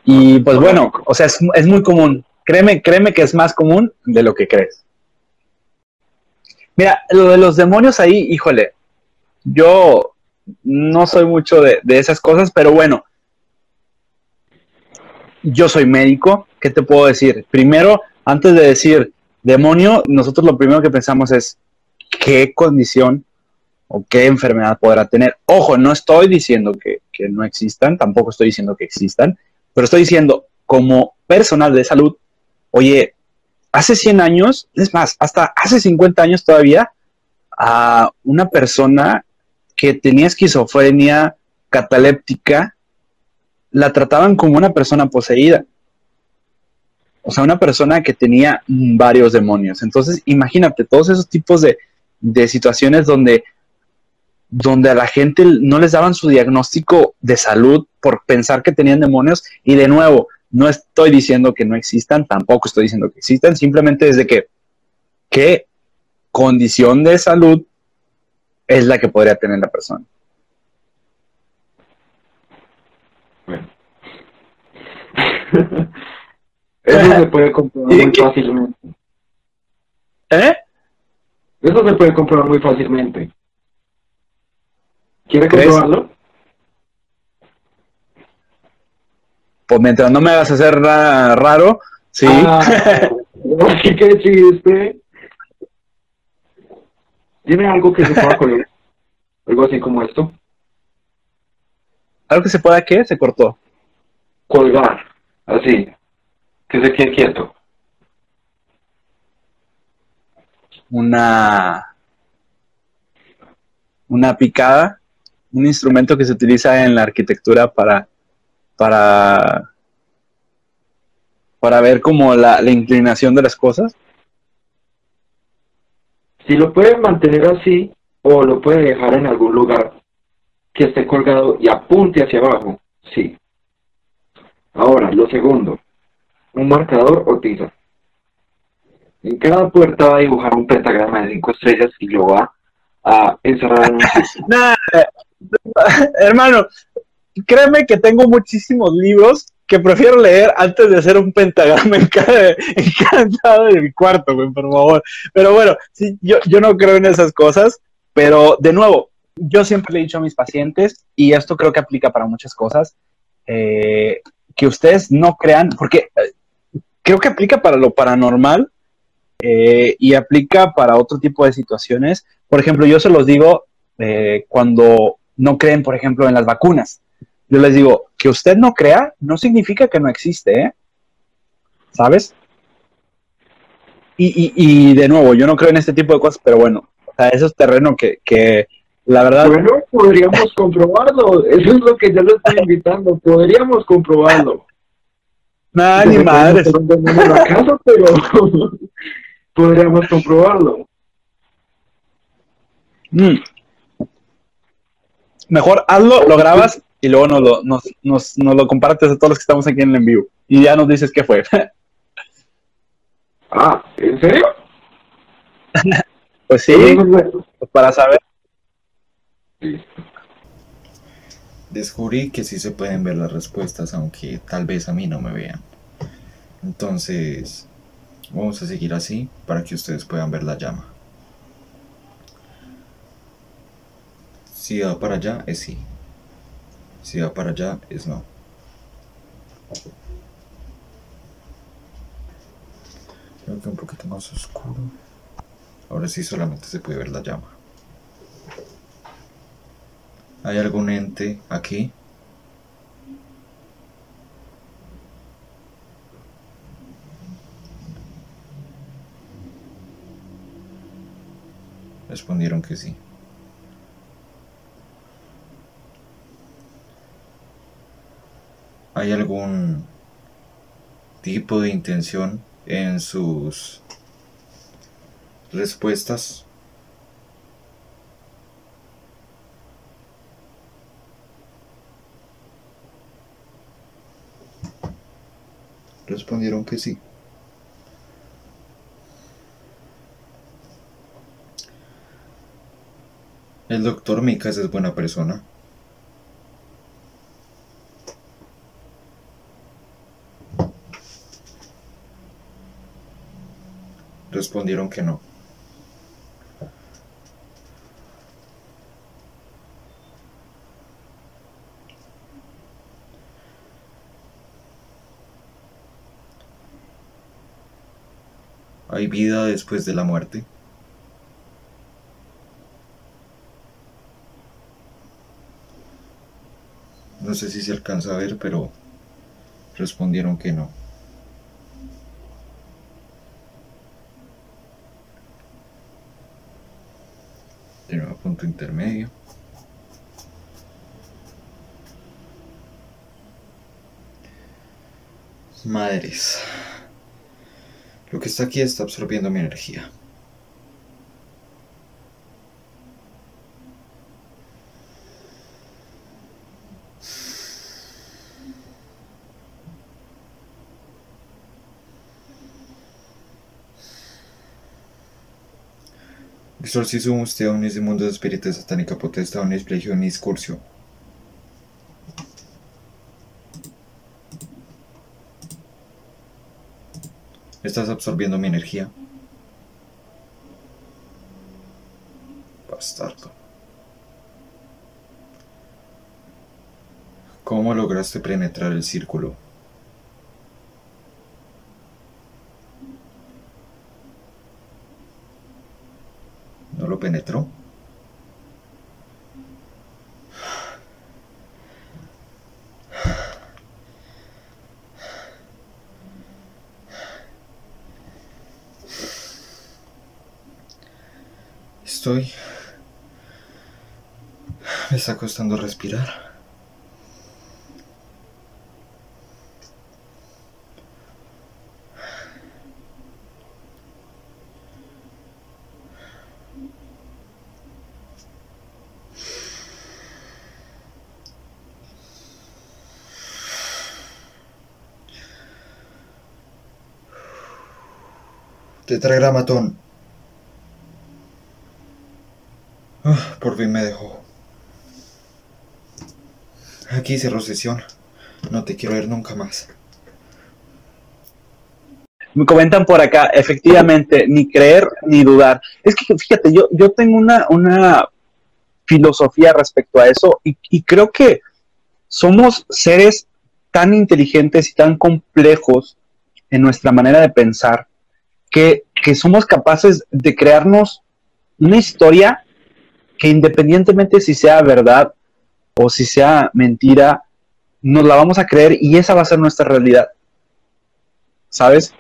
Y pues bueno, o sea, es, es, muy común. Créeme, créeme que es más común de lo que crees. Mira, lo de los demonios ahí, híjole, yo no soy mucho de, de esas cosas, pero bueno, yo soy médico, ¿qué te puedo decir? Primero, antes de decir demonio, nosotros lo primero que pensamos es qué condición o qué enfermedad podrá tener. Ojo, no estoy diciendo que, no existan, tampoco estoy diciendo que existan, pero estoy diciendo como personal de salud, oye, hace 100 años, es más, hasta hace 50 años todavía, a una persona que tenía esquizofrenia cataléptica, la trataban como una persona poseída. O sea, una persona que tenía varios demonios. Entonces, imagínate todos esos tipos de, situaciones donde, donde a la gente no les daban su diagnóstico de salud por pensar que tenían demonios. Y de nuevo, no estoy diciendo que no existan, tampoco estoy diciendo que existan, simplemente desde que qué condición de salud es la que podría tener la persona. Bueno. Eso se puede comprobar muy fácilmente. ¿Eh? Eso se puede comprobar muy fácilmente. ¿Quiere comprobarlo? Pues mientras no me hagas hacer raro, sí. Ah, qué chiste. ¿Tiene algo que se pueda colgar? algo así como esto. ¿Algo que se pueda qué? Se cortó. Colgar, así que se quede quieto. Una, una picada, un instrumento que se utiliza en la arquitectura para, para, para ver como la, la inclinación de las cosas. Si lo puede mantener así o lo puede dejar en algún lugar que esté colgado y apunte hacia abajo, sí. Ahora, lo segundo, un marcador o tiza. En cada puerta va a dibujar un pentagrama de cinco estrellas y lo va a encerrar en un Nada, hermano, créeme que tengo muchísimos libros que prefiero leer antes de hacer un pentagrama en cada, en cada de mi cuarto, por favor. Pero bueno, sí, yo, yo no creo en esas cosas, pero de nuevo, yo siempre le he dicho a mis pacientes, y esto creo que aplica para muchas cosas, eh, que ustedes no crean, porque eh, creo que aplica para lo paranormal eh, y aplica para otro tipo de situaciones. Por ejemplo, yo se los digo cuando no creen, por ejemplo, en las vacunas. Yo les digo, que usted no crea no significa que no existe, ¿eh? ¿Sabes? Y, y, de nuevo, yo no creo en este tipo de cosas, pero bueno, o sea, eso es terreno que, que la verdad... Bueno, podríamos comprobarlo, eso es lo que yo le estoy invitando, podríamos comprobarlo. Nada, ni madre. pero podríamos comprobarlo. Mm. Mejor hazlo, lo grabas y luego nos lo, nos, nos, lo compartes a todos los que estamos aquí en el envío. Y ya nos dices qué fue. ah, ¿en serio? pues sí, pues para saber. descubrí que sí se pueden ver las respuestas, aunque tal vez a mí no me vean. Entonces, vamos a seguir así para que ustedes puedan ver la llama. Si va para allá, es sí. Si va para allá, es no. Creo que un poquito más oscuro. Ahora sí solamente se puede ver la llama. ¿Hay algún ente aquí? Respondieron que sí. ¿Hay algún tipo de intención en sus respuestas? Respondieron que sí. El doctor Mikas es buena persona. Respondieron que no. ¿Hay vida después de la muerte? No sé si se alcanza a ver, pero respondieron que no. De nuevo intermedio. Madres. Lo que está aquí está absorbiendo mi energía. Exorcismus de omnis mundo de spiritus satánica potesta omnis plegionis cursio. Estás absorbiendo mi energía. Bastardo. ¿Cómo lograste penetrar el círculo? ¿No lo penetró? Estoy... Me está costando respirar. Tetragramatón. Fin me dejó. Aquí cerró sesión. No te quiero ver nunca más. Me comentan por acá, efectivamente, ni creer ni dudar. Es que fíjate, yo, yo tengo una, una filosofía respecto a eso y, y creo que somos seres tan inteligentes y tan complejos en nuestra manera de pensar que, que somos capaces de crearnos una historia que independientemente si sea verdad o si sea mentira, nos la vamos a creer y esa va a ser nuestra realidad. ¿Sabes?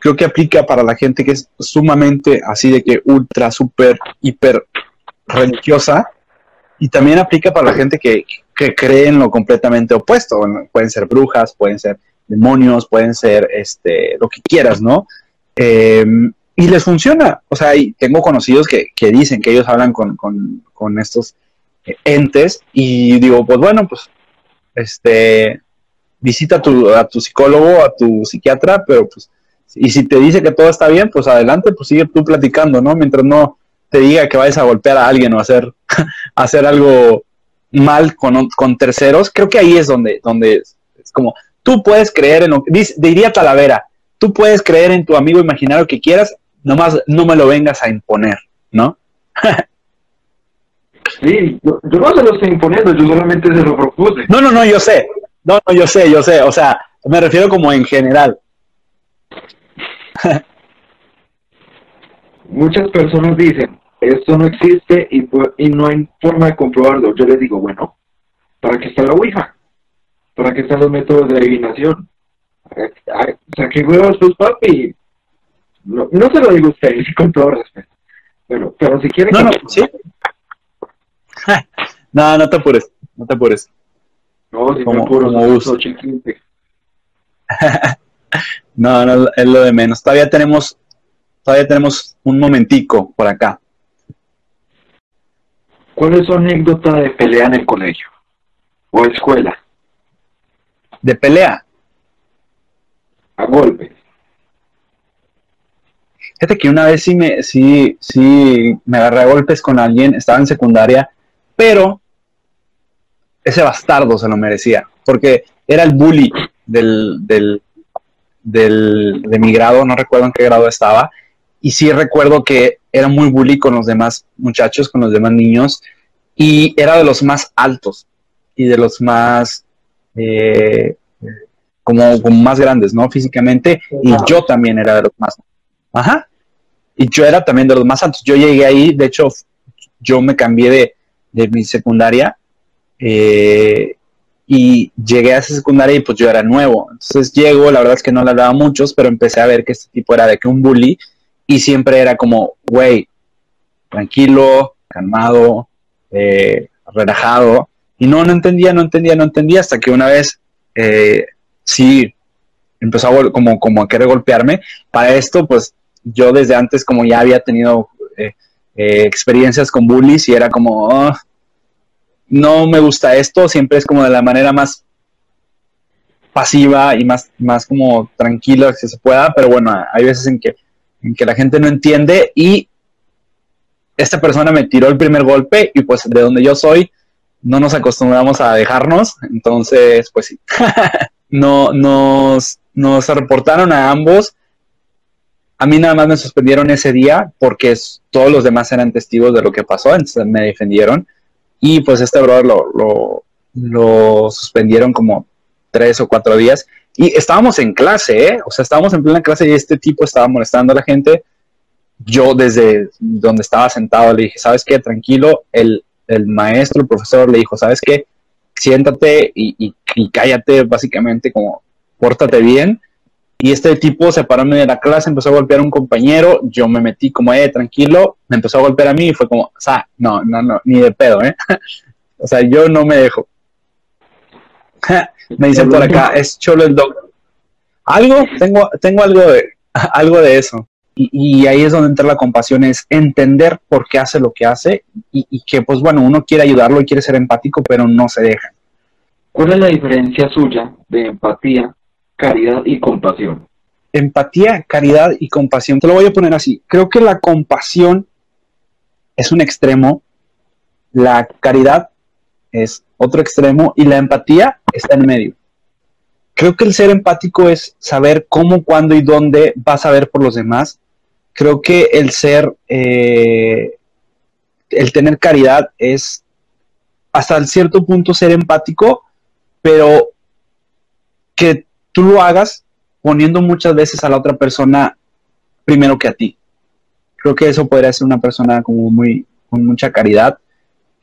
Creo que aplica para la gente que es sumamente así de que ultra, super, hiper religiosa y también aplica para la gente que, que cree en lo completamente opuesto. Pueden ser brujas, pueden ser demonios, pueden ser este, lo que quieras, ¿no? Eh, y les funciona. O sea, tengo conocidos que, que dicen que ellos hablan con, con, estos entes y digo, pues bueno, pues este visita a tu, a tu psicólogo, a tu psiquiatra, pero pues, y si te dice que todo está bien, pues adelante, pues sigue tú platicando, ¿no? Mientras no te diga que vayas a golpear a alguien o hacer, hacer algo mal con, con terceros, creo que ahí es donde, donde es, es como, tú puedes creer en lo que, diría Talavera, tú puedes creer en tu amigo imaginario que quieras, nomás no me lo vengas a imponer, ¿no? Sí, yo, yo no se lo estoy imponiendo, yo solamente se lo propuse. No, no, no, yo sé. No, no, yo sé, yo sé. O sea, me refiero como en general. Muchas personas dicen, esto no existe y, y no hay forma de comprobarlo. Yo les digo, bueno, ¿para qué está la Ouija? ¿Para qué están los métodos de adivinación? Ay, Saque huevos tus papi. No, no se lo digo a ustedes, con todo respeto. Pero, pero si quieren... No, no, sí. no, no te apures, no te apures. No, si Como- me apuro, como son las gusto. 8 y 15. No, no, es lo de menos. Todavía tenemos, todavía tenemos un momentico por acá. ¿Cuál es su anécdota de pelea en el colegio? ¿O escuela? De pelea. A golpes. Fíjate que una vez sí me, sí, sí me agarré a golpes con alguien, estaba en secundaria, pero ese bastardo se lo merecía, porque era el bully del, del, del, de mi grado, no recuerdo en qué grado estaba, y sí recuerdo que era muy bully con los demás muchachos, con los demás niños, y era de los más altos y de los más, eh, como, como más grandes, ¿no? Físicamente, y yo también era de los más Ajá. Y yo era también de los más altos. Yo llegué ahí, de hecho, yo me cambié de, de mi secundaria eh, y llegué a esa secundaria y pues yo era nuevo. Entonces llego, la verdad es que no le hablaba a muchos, pero empecé a ver que este tipo era de que un bully y siempre era como, güey, tranquilo, calmado, eh, relajado. Y no, no entendía, no entendía, no entendía, hasta que una vez eh, sí empezó a como, como a querer golpearme. Para esto, pues yo desde antes como ya había tenido eh, eh, experiencias con bullies y era como, "Oh, no me gusta esto, siempre es como de la manera más pasiva y más, más como tranquila que se pueda, pero bueno, hay veces en que, en que la gente no entiende y esta persona me tiró el primer golpe y pues de donde yo soy no nos acostumbramos a dejarnos, entonces pues sí, no, nos, nos reportaron a ambos a mí nada más me suspendieron ese día porque todos los demás eran testigos de lo que pasó, entonces me defendieron. Y pues este brother lo, lo, lo suspendieron como tres o cuatro días. Y estábamos en clase, ¿eh? O sea, estábamos en plena clase y este tipo estaba molestando a la gente. Yo desde donde estaba sentado le dije, ¿sabes qué? Tranquilo. El, el maestro, el profesor le dijo, ¿sabes qué? Siéntate y, y- y cállate, básicamente como, pórtate bien. Y este tipo se paró en de la clase, empezó a golpear a un compañero, yo me metí como, eh, tranquilo, me empezó a golpear a mí y fue como, o sea, no, no, no, ni de pedo, ¿eh? o sea, yo no me dejo. me dicen por acá, es cholo el dog. Algo, tengo, tengo algo de, algo de eso. Y, y ahí es donde entra la compasión, es entender por qué hace lo que hace y, y que, pues bueno, uno quiere ayudarlo y quiere ser empático, pero no se deja. ¿Cuál es la diferencia suya de empatía, caridad y compasión? empatía, caridad y compasión. Te lo voy a poner así. Creo que la compasión es un extremo, la caridad es otro extremo y la empatía está en medio. Creo que el ser empático es saber cómo, cuándo y dónde vas a ver por los demás. Creo que el ser, eh, el tener caridad es hasta cierto punto ser empático, pero que tú lo hagas poniendo muchas veces a la otra persona primero que a ti. Creo que eso podría ser una persona como muy con mucha caridad.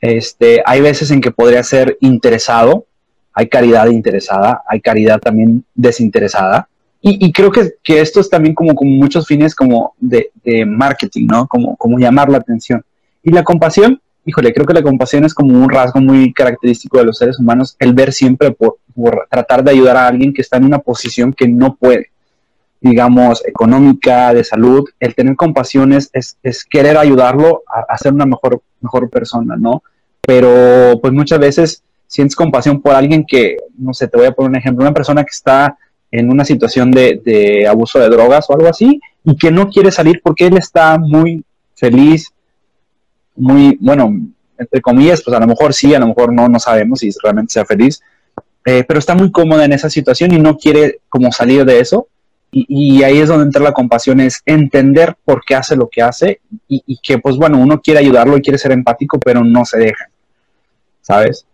Este, hay veces en que podría ser interesado, hay caridad interesada, hay caridad también desinteresada. Y, creo que, que esto es también como, como muchos fines como de, de marketing, ¿no? Como, como llamar la atención. Y la compasión, híjole, creo que la compasión es como un rasgo muy característico de los seres humanos, el ver siempre por, por tratar de ayudar a alguien que está en una posición que no puede, digamos, económica, de salud. El tener compasión es, es, querer ayudarlo a, a, ser una mejor, mejor persona, ¿no? Pero pues muchas veces sientes compasión por alguien que, no sé, te voy a poner un ejemplo, una persona que está en una situación de, de abuso de drogas o algo así y que no quiere salir porque él está muy feliz, muy, bueno, entre comillas, pues a lo mejor sí, a lo mejor no, no sabemos si realmente sea feliz, eh, pero está muy cómoda en esa situación y no quiere como salir de eso. Y, ahí es donde entra la compasión, es entender por qué hace lo que hace y, que, pues bueno, uno quiere ayudarlo y quiere ser empático, pero no se deja, ¿sabes?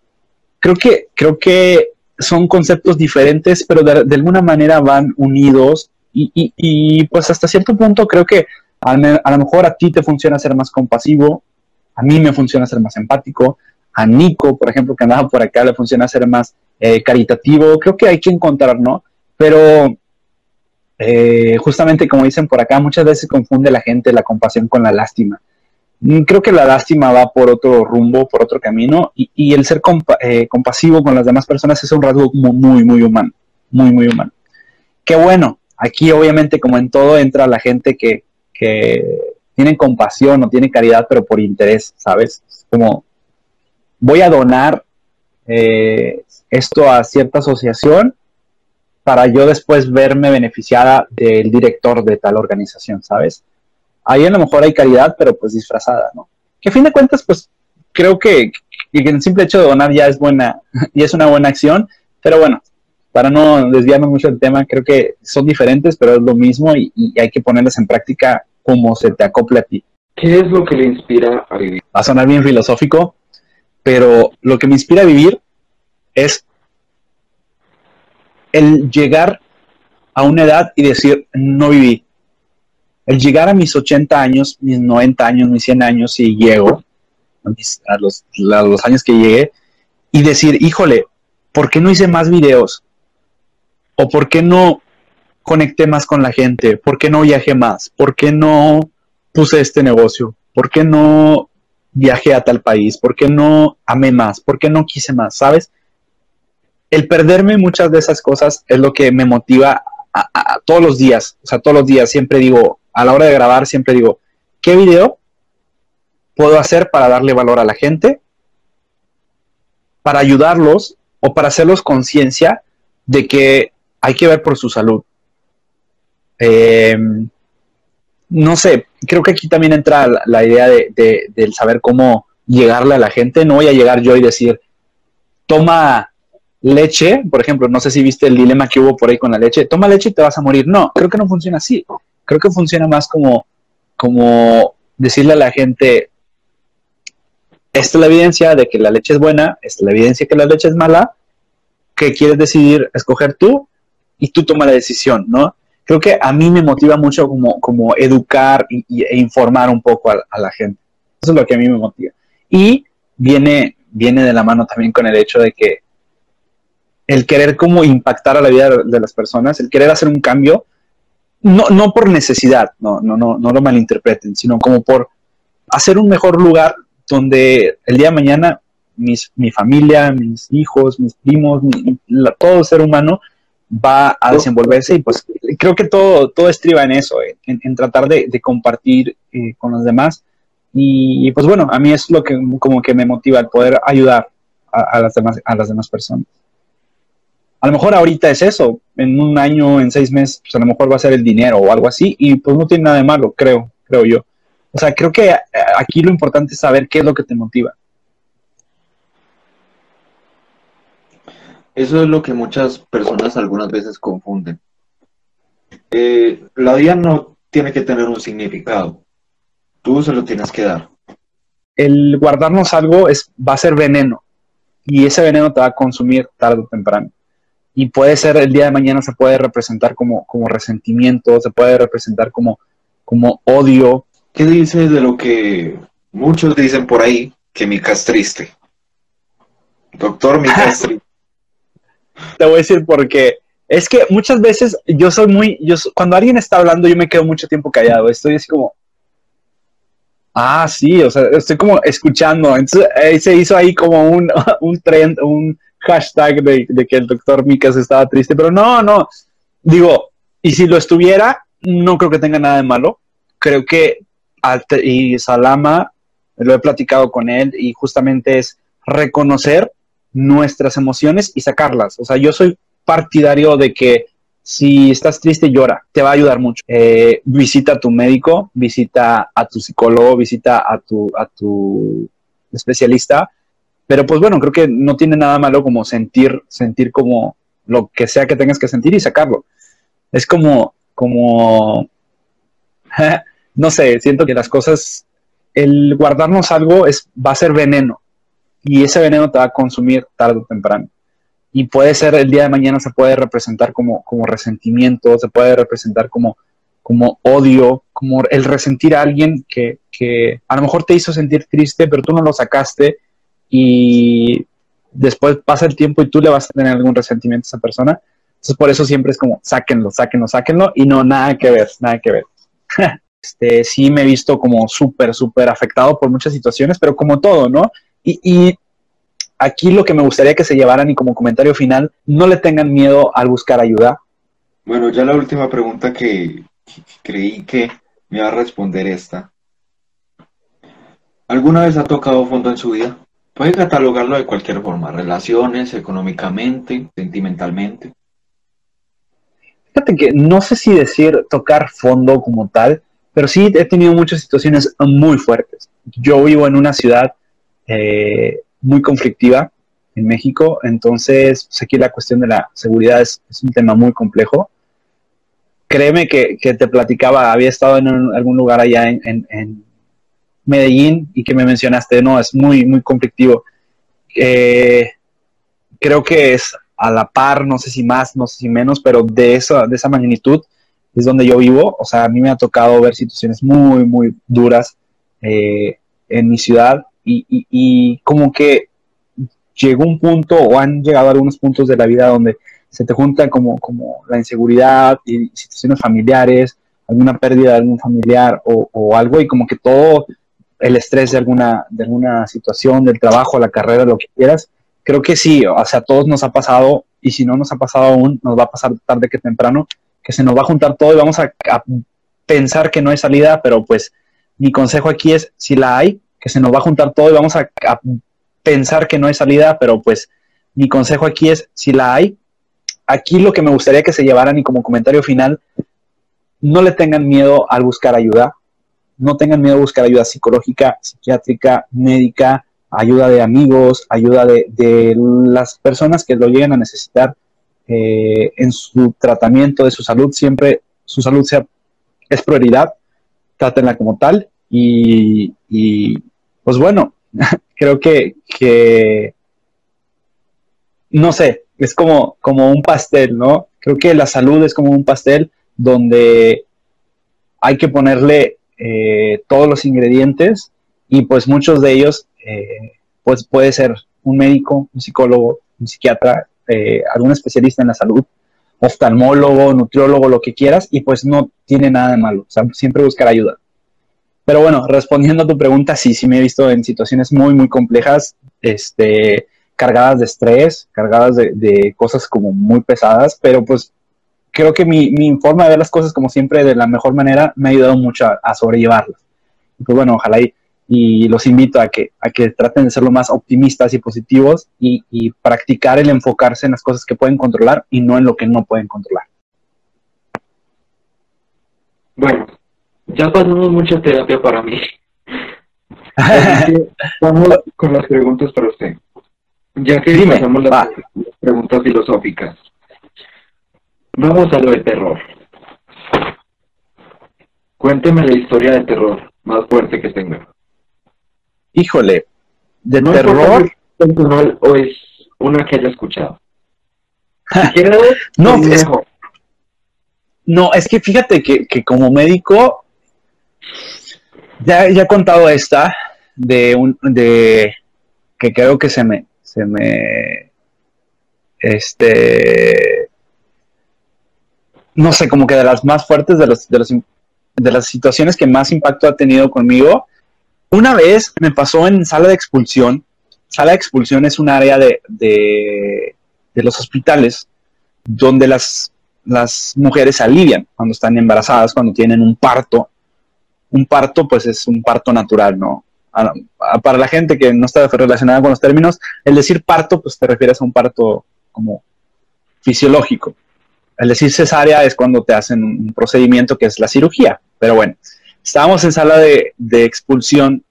Creo que, creo que son conceptos diferentes, pero de, alguna manera van unidos y, pues hasta cierto punto creo que a, a, lo mejor a ti te funciona ser más compasivo, a mí me funciona ser más empático, a Nico, por ejemplo, que andaba por acá, le funciona ser más eh, caritativo, creo que hay que encontrar, ¿no? Pero eh, justamente como dicen por acá, muchas veces confunde la gente la compasión con la lástima. Mm, creo que la lástima va por otro rumbo, por otro camino, y, el ser eh, compasivo con las demás personas es un rasgo muy, muy humano, muy, muy humano. Qué bueno, aquí obviamente como en todo entra la gente que, que tiene compasión o tiene caridad, pero por interés, ¿sabes? Como voy a donar eh, esto a cierta asociación para yo después verme beneficiada del director de tal organización, ¿sabes? Ahí a lo mejor hay caridad, pero pues disfrazada, ¿no? Que a fin de cuentas, pues creo que, el simple hecho de donar ya es buena, y es una buena acción, pero bueno, para no desviarme mucho del tema, creo que son diferentes, pero es lo mismo y, y hay que ponerlas en práctica como se te acople a ti. ¿Qué es lo que le inspira a vivir? Va a sonar bien filosófico, pero lo que me inspira a vivir es el llegar a una edad y decir, no viví. El llegar a mis 80 años, mis 90 años, mis 100 años y llego, a los, los años que llegué, y decir, híjole, ¿por qué no hice más videos? ¿O por qué no conecté más con la gente? ¿Por qué no viajé más? ¿Por qué no puse este negocio? ¿Por qué no viajé a tal país? ¿Por qué no amé más? ¿Por qué no quise más? ¿Sabes? el perderme muchas de esas cosas es lo que me motiva todos los días. O sea, todos los días siempre digo, a la hora de grabar, siempre digo, ¿qué video puedo hacer para darle valor a la gente? Para ayudarlos o para hacerlos conciencia de que hay que ver por su salud. Em, no sé, creo que aquí también entra la, idea de, del saber cómo llegarle a la gente. No voy a llegar yo y decir, toma leche, por ejemplo, no sé si viste el dilema que hubo por ahí con la leche, toma leche y te vas a morir. No, creo que no funciona así. Creo que funciona más como, como decirle a la gente, esta es la evidencia de que la leche es buena, esta es la evidencia de que la leche es mala, que quieres decidir escoger tú y tú toma la decisión, ¿no? Creo que a mí me motiva mucho como, como educar e informar un poco a, a, la gente. Eso es lo que a mí me motiva. Y viene, viene de la mano también con el hecho de que el querer como impactar a la vida de las personas, el querer hacer un cambio, no, no por necesidad, no, no, no, no lo malinterpreten, sino como por hacer un mejor lugar donde el día de mañana mis, mi familia, mis hijos, mis primos, todo ser humano va a desenvolverse y pues creo que todo, todo estriba en eso, en, tratar de, compartir eh, con los demás y, pues bueno, a mí es lo que como que me motiva el poder ayudar a, las, demás, a las demás personas a lo mejor ahorita es eso, en un año, en seis meses, pues a lo mejor va a ser el dinero o algo así, y pues no tiene nada de malo, creo, creo yo. O sea, creo que eh, aquí lo importante es saber qué es lo que te motiva. Eso es lo que muchas personas algunas veces confunden. Eh, la vida no tiene que tener un significado. Tú se lo tienes que dar. El guardarnos algo es, va a ser veneno. Y ese veneno te va a consumir tarde o temprano y puede ser el día de mañana se puede representar como, como resentimiento, se puede representar como, como odio. ¿Qué dices de lo que muchos dicen por ahí que Mika es triste? Doctor Mika es triste. Te voy a decir porque es que muchas veces yo soy muy, yo cuando alguien está hablando yo me quedo mucho tiempo callado, estoy así como, ah, sí, o sea, estoy como escuchando, entonces eh, se hizo ahí como un, un trend, un, hashtag de, que el doctor Micas estaba triste, pero no, no. Digo, y si lo estuviera, no creo que tenga nada de malo. Creo que y Salama, lo he platicado con él, y justamente es reconocer nuestras emociones y sacarlas. O sea, yo soy partidario de que si estás triste, llora, te va a ayudar mucho. Eh, visita a tu médico, visita a tu psicólogo, visita a tu, a tu especialista pero pues bueno, creo que no tiene nada malo como sentir, sentir como lo que sea que tengas que sentir y sacarlo. Es como, como, no sé, siento que las cosas, el guardarnos algo es, va a ser veneno y ese veneno te va a consumir tarde o temprano. Y puede ser el día de mañana se puede representar como, como resentimiento, se puede representar como, como odio, como el resentir a alguien que, que a lo mejor te hizo sentir triste, pero tú no lo sacaste y después pasa el tiempo y tú le vas a tener algún resentimiento a esa persona. Entonces por eso siempre es como, sáquenlo, sáquenlo, sáquenlo y no, nada que ver, nada que ver. este, sí me he visto como súper, súper afectado por muchas situaciones, pero como todo, ¿no? Y, y, aquí lo que me gustaría que se llevaran y como comentario final, no le tengan miedo al buscar ayuda. Bueno, ya la última pregunta que, que creí que me iba a responder esta. ¿Alguna vez ha tocado fondo en su vida? Puede catalogarlo de cualquier forma, relaciones, económicamente, sentimentalmente. Fíjate que no sé si decir tocar fondo como tal, pero sí he tenido muchas situaciones muy fuertes. Yo vivo en una ciudad eh, muy conflictiva en México, entonces pues aquí la cuestión de la seguridad es, es un tema muy complejo. Créeme que, que, te platicaba, había estado en un, algún lugar allá en, en, en Medellín y que me mencionaste, no, es muy, muy conflictivo. Eh, creo que es a la par, no sé si más, no sé si menos, pero de esa, de esa magnitud es donde yo vivo. O sea, a mí me ha tocado ver situaciones muy, muy duras eh, en mi ciudad y, como que llegó un punto o han llegado algunos puntos de la vida donde se te juntan como, como la inseguridad y situaciones familiares, alguna pérdida de algún familiar o, o algo y como que todo el estrés de alguna, de alguna situación, del trabajo, la carrera, lo que quieras. Creo que sí, o sea, a todos nos ha pasado, y si no nos ha pasado aún, nos va a pasar tarde que temprano, que se nos va a juntar todo y vamos a, a pensar que no hay salida, pero pues mi consejo aquí es, si la hay, que se nos va a juntar todo y vamos a, pensar que no hay salida, pero pues mi consejo aquí es, si la hay, aquí lo que me gustaría que se llevaran y como comentario final, no le tengan miedo al buscar ayuda, no tengan miedo a buscar ayuda psicológica, psiquiátrica, médica, ayuda de amigos, ayuda de, de las personas que lo lleguen a necesitar eh, en su tratamiento de su salud. Siempre su salud sea, es prioridad, trátenla como tal y pues bueno, creo que, que, no sé, es como, como un pastel, ¿no? Creo que la salud es como un pastel donde hay que ponerle eh, todos los ingredientes y pues muchos de ellos eh, pues puede ser un médico, un psicólogo, un psiquiatra, eh, algún especialista en la salud, oftalmólogo, nutriólogo, lo que quieras y pues no tiene nada de malo, o sea, siempre buscar ayuda. Pero bueno, respondiendo a tu pregunta, sí, sí me he visto en situaciones muy, muy complejas, este, cargadas de estrés, cargadas de, de cosas como muy pesadas, pero pues creo que mi, mi, forma de ver las cosas, como siempre, de la mejor manera, me ha ayudado mucho a, a sobrellevarlas. Pues bueno, ojalá y, y, los invito a que, a que traten de ser lo más optimistas y positivos y, y, practicar el enfocarse en las cosas que pueden controlar y no en lo que no pueden controlar. Bueno, ya pasamos mucha terapia para mí. vamos con las preguntas para usted. Ya que Dime, pasamos las preguntas filosóficas. Vamos a lo de terror. Cuénteme la historia de terror más fuerte que tenga. Híjole, de no terror. Personal o es una que haya escuchado. Si no, es, no, es que fíjate que, que como médico, ya, he contado esta de un de que creo que se me se me este no sé, como que de las más fuertes, de, los, de, los, de las situaciones que más impacto ha tenido conmigo. Una vez me pasó en sala de expulsión. Sala de expulsión es un área de, de, de los hospitales donde las, las mujeres se alivian cuando están embarazadas, cuando tienen un parto. Un parto, pues es un parto natural, ¿no? para la gente que no está relacionada con los términos, el decir parto, pues te refieres a un parto como fisiológico. El decir cesárea es cuando te hacen un procedimiento que es la cirugía. Pero bueno, estábamos en sala de, de expulsión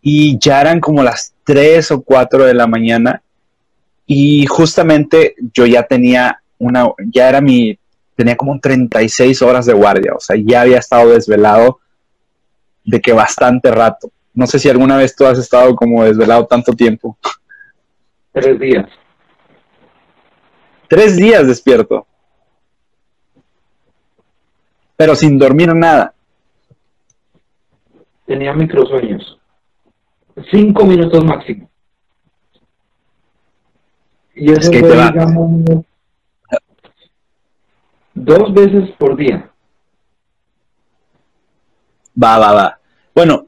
y ya eran como las 3 o 4 de la mañana y justamente yo ya tenía una, ya era mi tenía como 36 horas de guardia, o sea, ya había estado desvelado de que bastante rato. No sé si alguna vez tú has estado como desvelado tanto tiempo. Tres días. Tres días despierto. Pero sin dormir nada. Tenía microsueños. Cinco minutos máximo. Y eso Es que fue, te va. digamos, dos veces por día. Va, va, va. Bueno,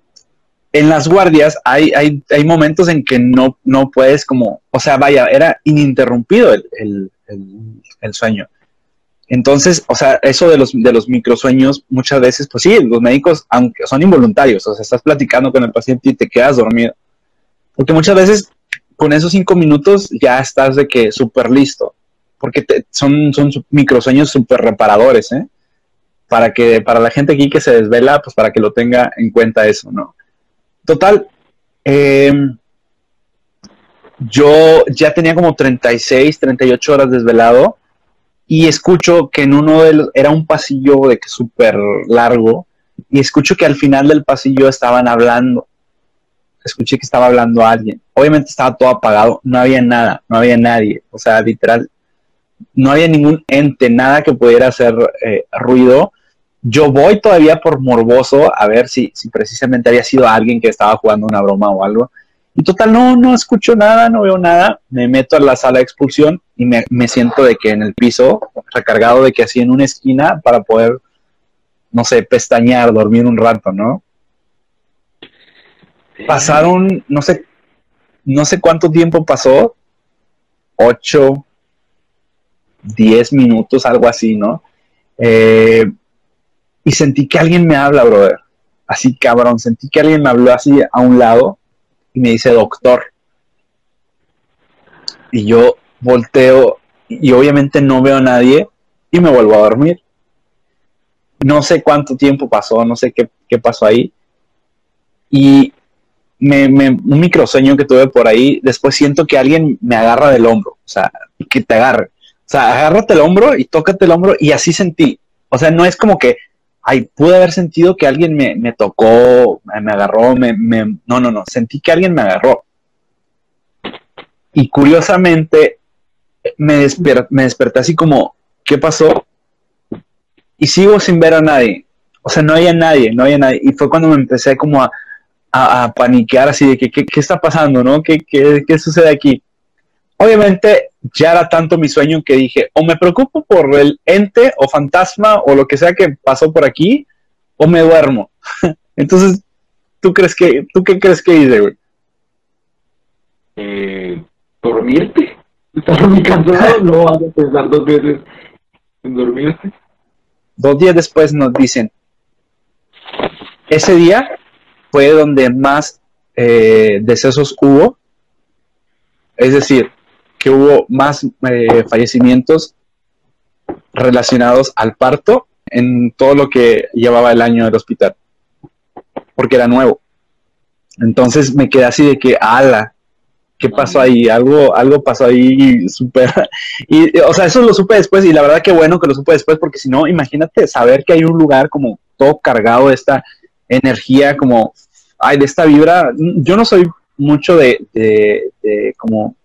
en las guardias hay, hay, hay momentos en que no, no puedes como, o sea, vaya, era ininterrumpido el, el, el- sueño. Entonces, o sea, eso de los, de los microsueños, muchas veces, pues sí, los médicos, aunque son involuntarios, o sea, estás platicando con el paciente y te quedas dormido. Porque muchas veces con esos cinco minutos ya estás de que súper listo. Porque son, son su- microsueños súper reparadores, ¿eh? Para que, para la gente aquí que se desvela, pues para que lo tenga en cuenta eso, ¿no? Total, eh, yo ya tenía como 36, 38 horas desvelado y escucho que en uno de los, era un pasillo de que súper largo y escucho que al final del pasillo estaban hablando. Escuché que estaba hablando alguien. Obviamente estaba todo apagado, no había nada, no había nadie. O sea, literal, no había ningún ente, nada que pudiera hacer eh, ruido. Yo voy todavía por morboso a ver si, si precisamente había sido alguien que estaba jugando una broma o algo. Y total, no, no escucho nada, no veo nada. Me meto a la sala de expulsión y me, me siento de que en el piso, recargado de que así en una esquina para poder, no sé, pestañear, dormir un rato, ¿no? Pasaron, no sé, no sé cuánto tiempo pasó, ocho, diez minutos, algo así, ¿no? Eh, y sentí que alguien me habla, brother. Así cabrón, sentí que alguien me habló así a un lado y me dice doctor. Y yo volteo y obviamente no veo a nadie y me vuelvo a dormir. No sé cuánto tiempo pasó, no sé qué, qué pasó ahí. Y me, me- un microsueño que tuve por ahí, después siento que alguien me agarra del hombro, o sea, que te agarre. O sea, agárrate el hombro y tócate el hombro y así sentí. O sea, no es como que, ay, pude haber sentido que alguien me, me tocó, me agarró, me, me- no, no, no, sentí que alguien me agarró. Y curiosamente me, desper- me desperté así como, ¿qué pasó? Y sigo sin ver a nadie. O sea, no había nadie, no había nadie. Y fue cuando me empecé como a, a, a paniquear así de que, ¿qué, qué está pasando, no? ¿Qué, qué, qué sucede aquí? Obviamente ya era tanto mi sueño que dije, o me preocupo por el ente o fantasma o lo que sea que pasó por aquí, o me duermo. Entonces, ¿tú crees que, tú qué crees que hice, güey? Eh, dormirte. Estás muy cansado, no vas a pensar dos veces en dormirte. Dos días después nos dicen, ese día fue donde más eh, decesos hubo, es decir, que hubo más eh, fallecimientos relacionados al parto en todo lo que llevaba el año del hospital, porque era nuevo. Entonces me quedé así de que, ala, ¿qué pasó ahí? Algo, algo pasó ahí súper... Y, o sea, eso lo supe después y la verdad que bueno que lo supe después, porque si no, imagínate saber que hay un lugar como todo cargado de esta energía, como, ay, de esta vibra. Yo no soy mucho de, de, de como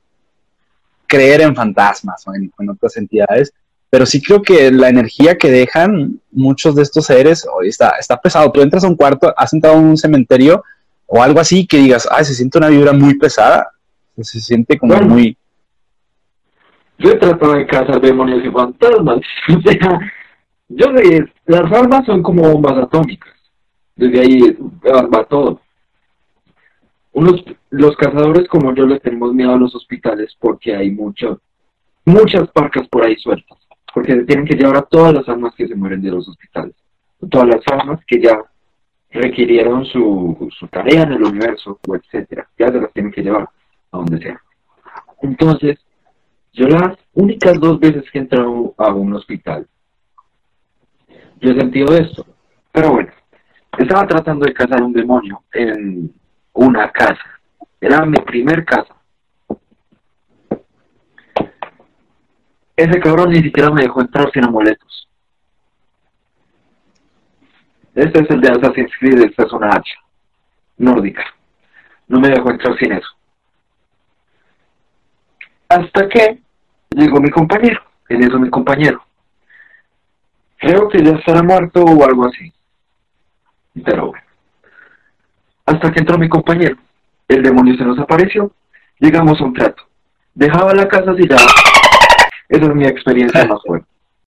creer en fantasmas o en, en otras entidades, pero sí creo que la energía que dejan muchos de estos seres hoy está, está pesado. Tú entras a un cuarto, has entrado a un cementerio o algo así que digas, ay, se siente una vibra muy pesada, se siente como Bueno. muy... Yo he tratado de cazar demonios y fantasmas. O sea, yo sé, las almas son como bombas atómicas. Desde ahí va va todo. Unos, los cazadores como yo les tenemos miedo a los hospitales porque hay mucho, muchas parcas por ahí sueltas. Porque se tienen que llevar a todas las almas que se mueren de los hospitales. Todas las almas que ya requirieron su, su tarea en el universo, o etcétera. Ya se las tienen que llevar a donde sea. Entonces, yo las únicas dos veces que he entrado a un hospital, yo he sentido esto. Pero bueno, estaba tratando de cazar un demonio en una casa. Era mi primer casa. Ese cabrón ni siquiera me dejó entrar sin amuletos. Este es el de Assassin's Creed, esta es una hacha nórdica. No me dejó entrar sin eso. Hasta que llegó mi compañero, en eso mi compañero. Creo que ya estará muerto o algo así. Pero bueno. Hasta que entró mi compañero. El demonio se nos apareció. Llegamos a un trato. Dejaba la casa ya. Esa es mi experiencia más fuerte.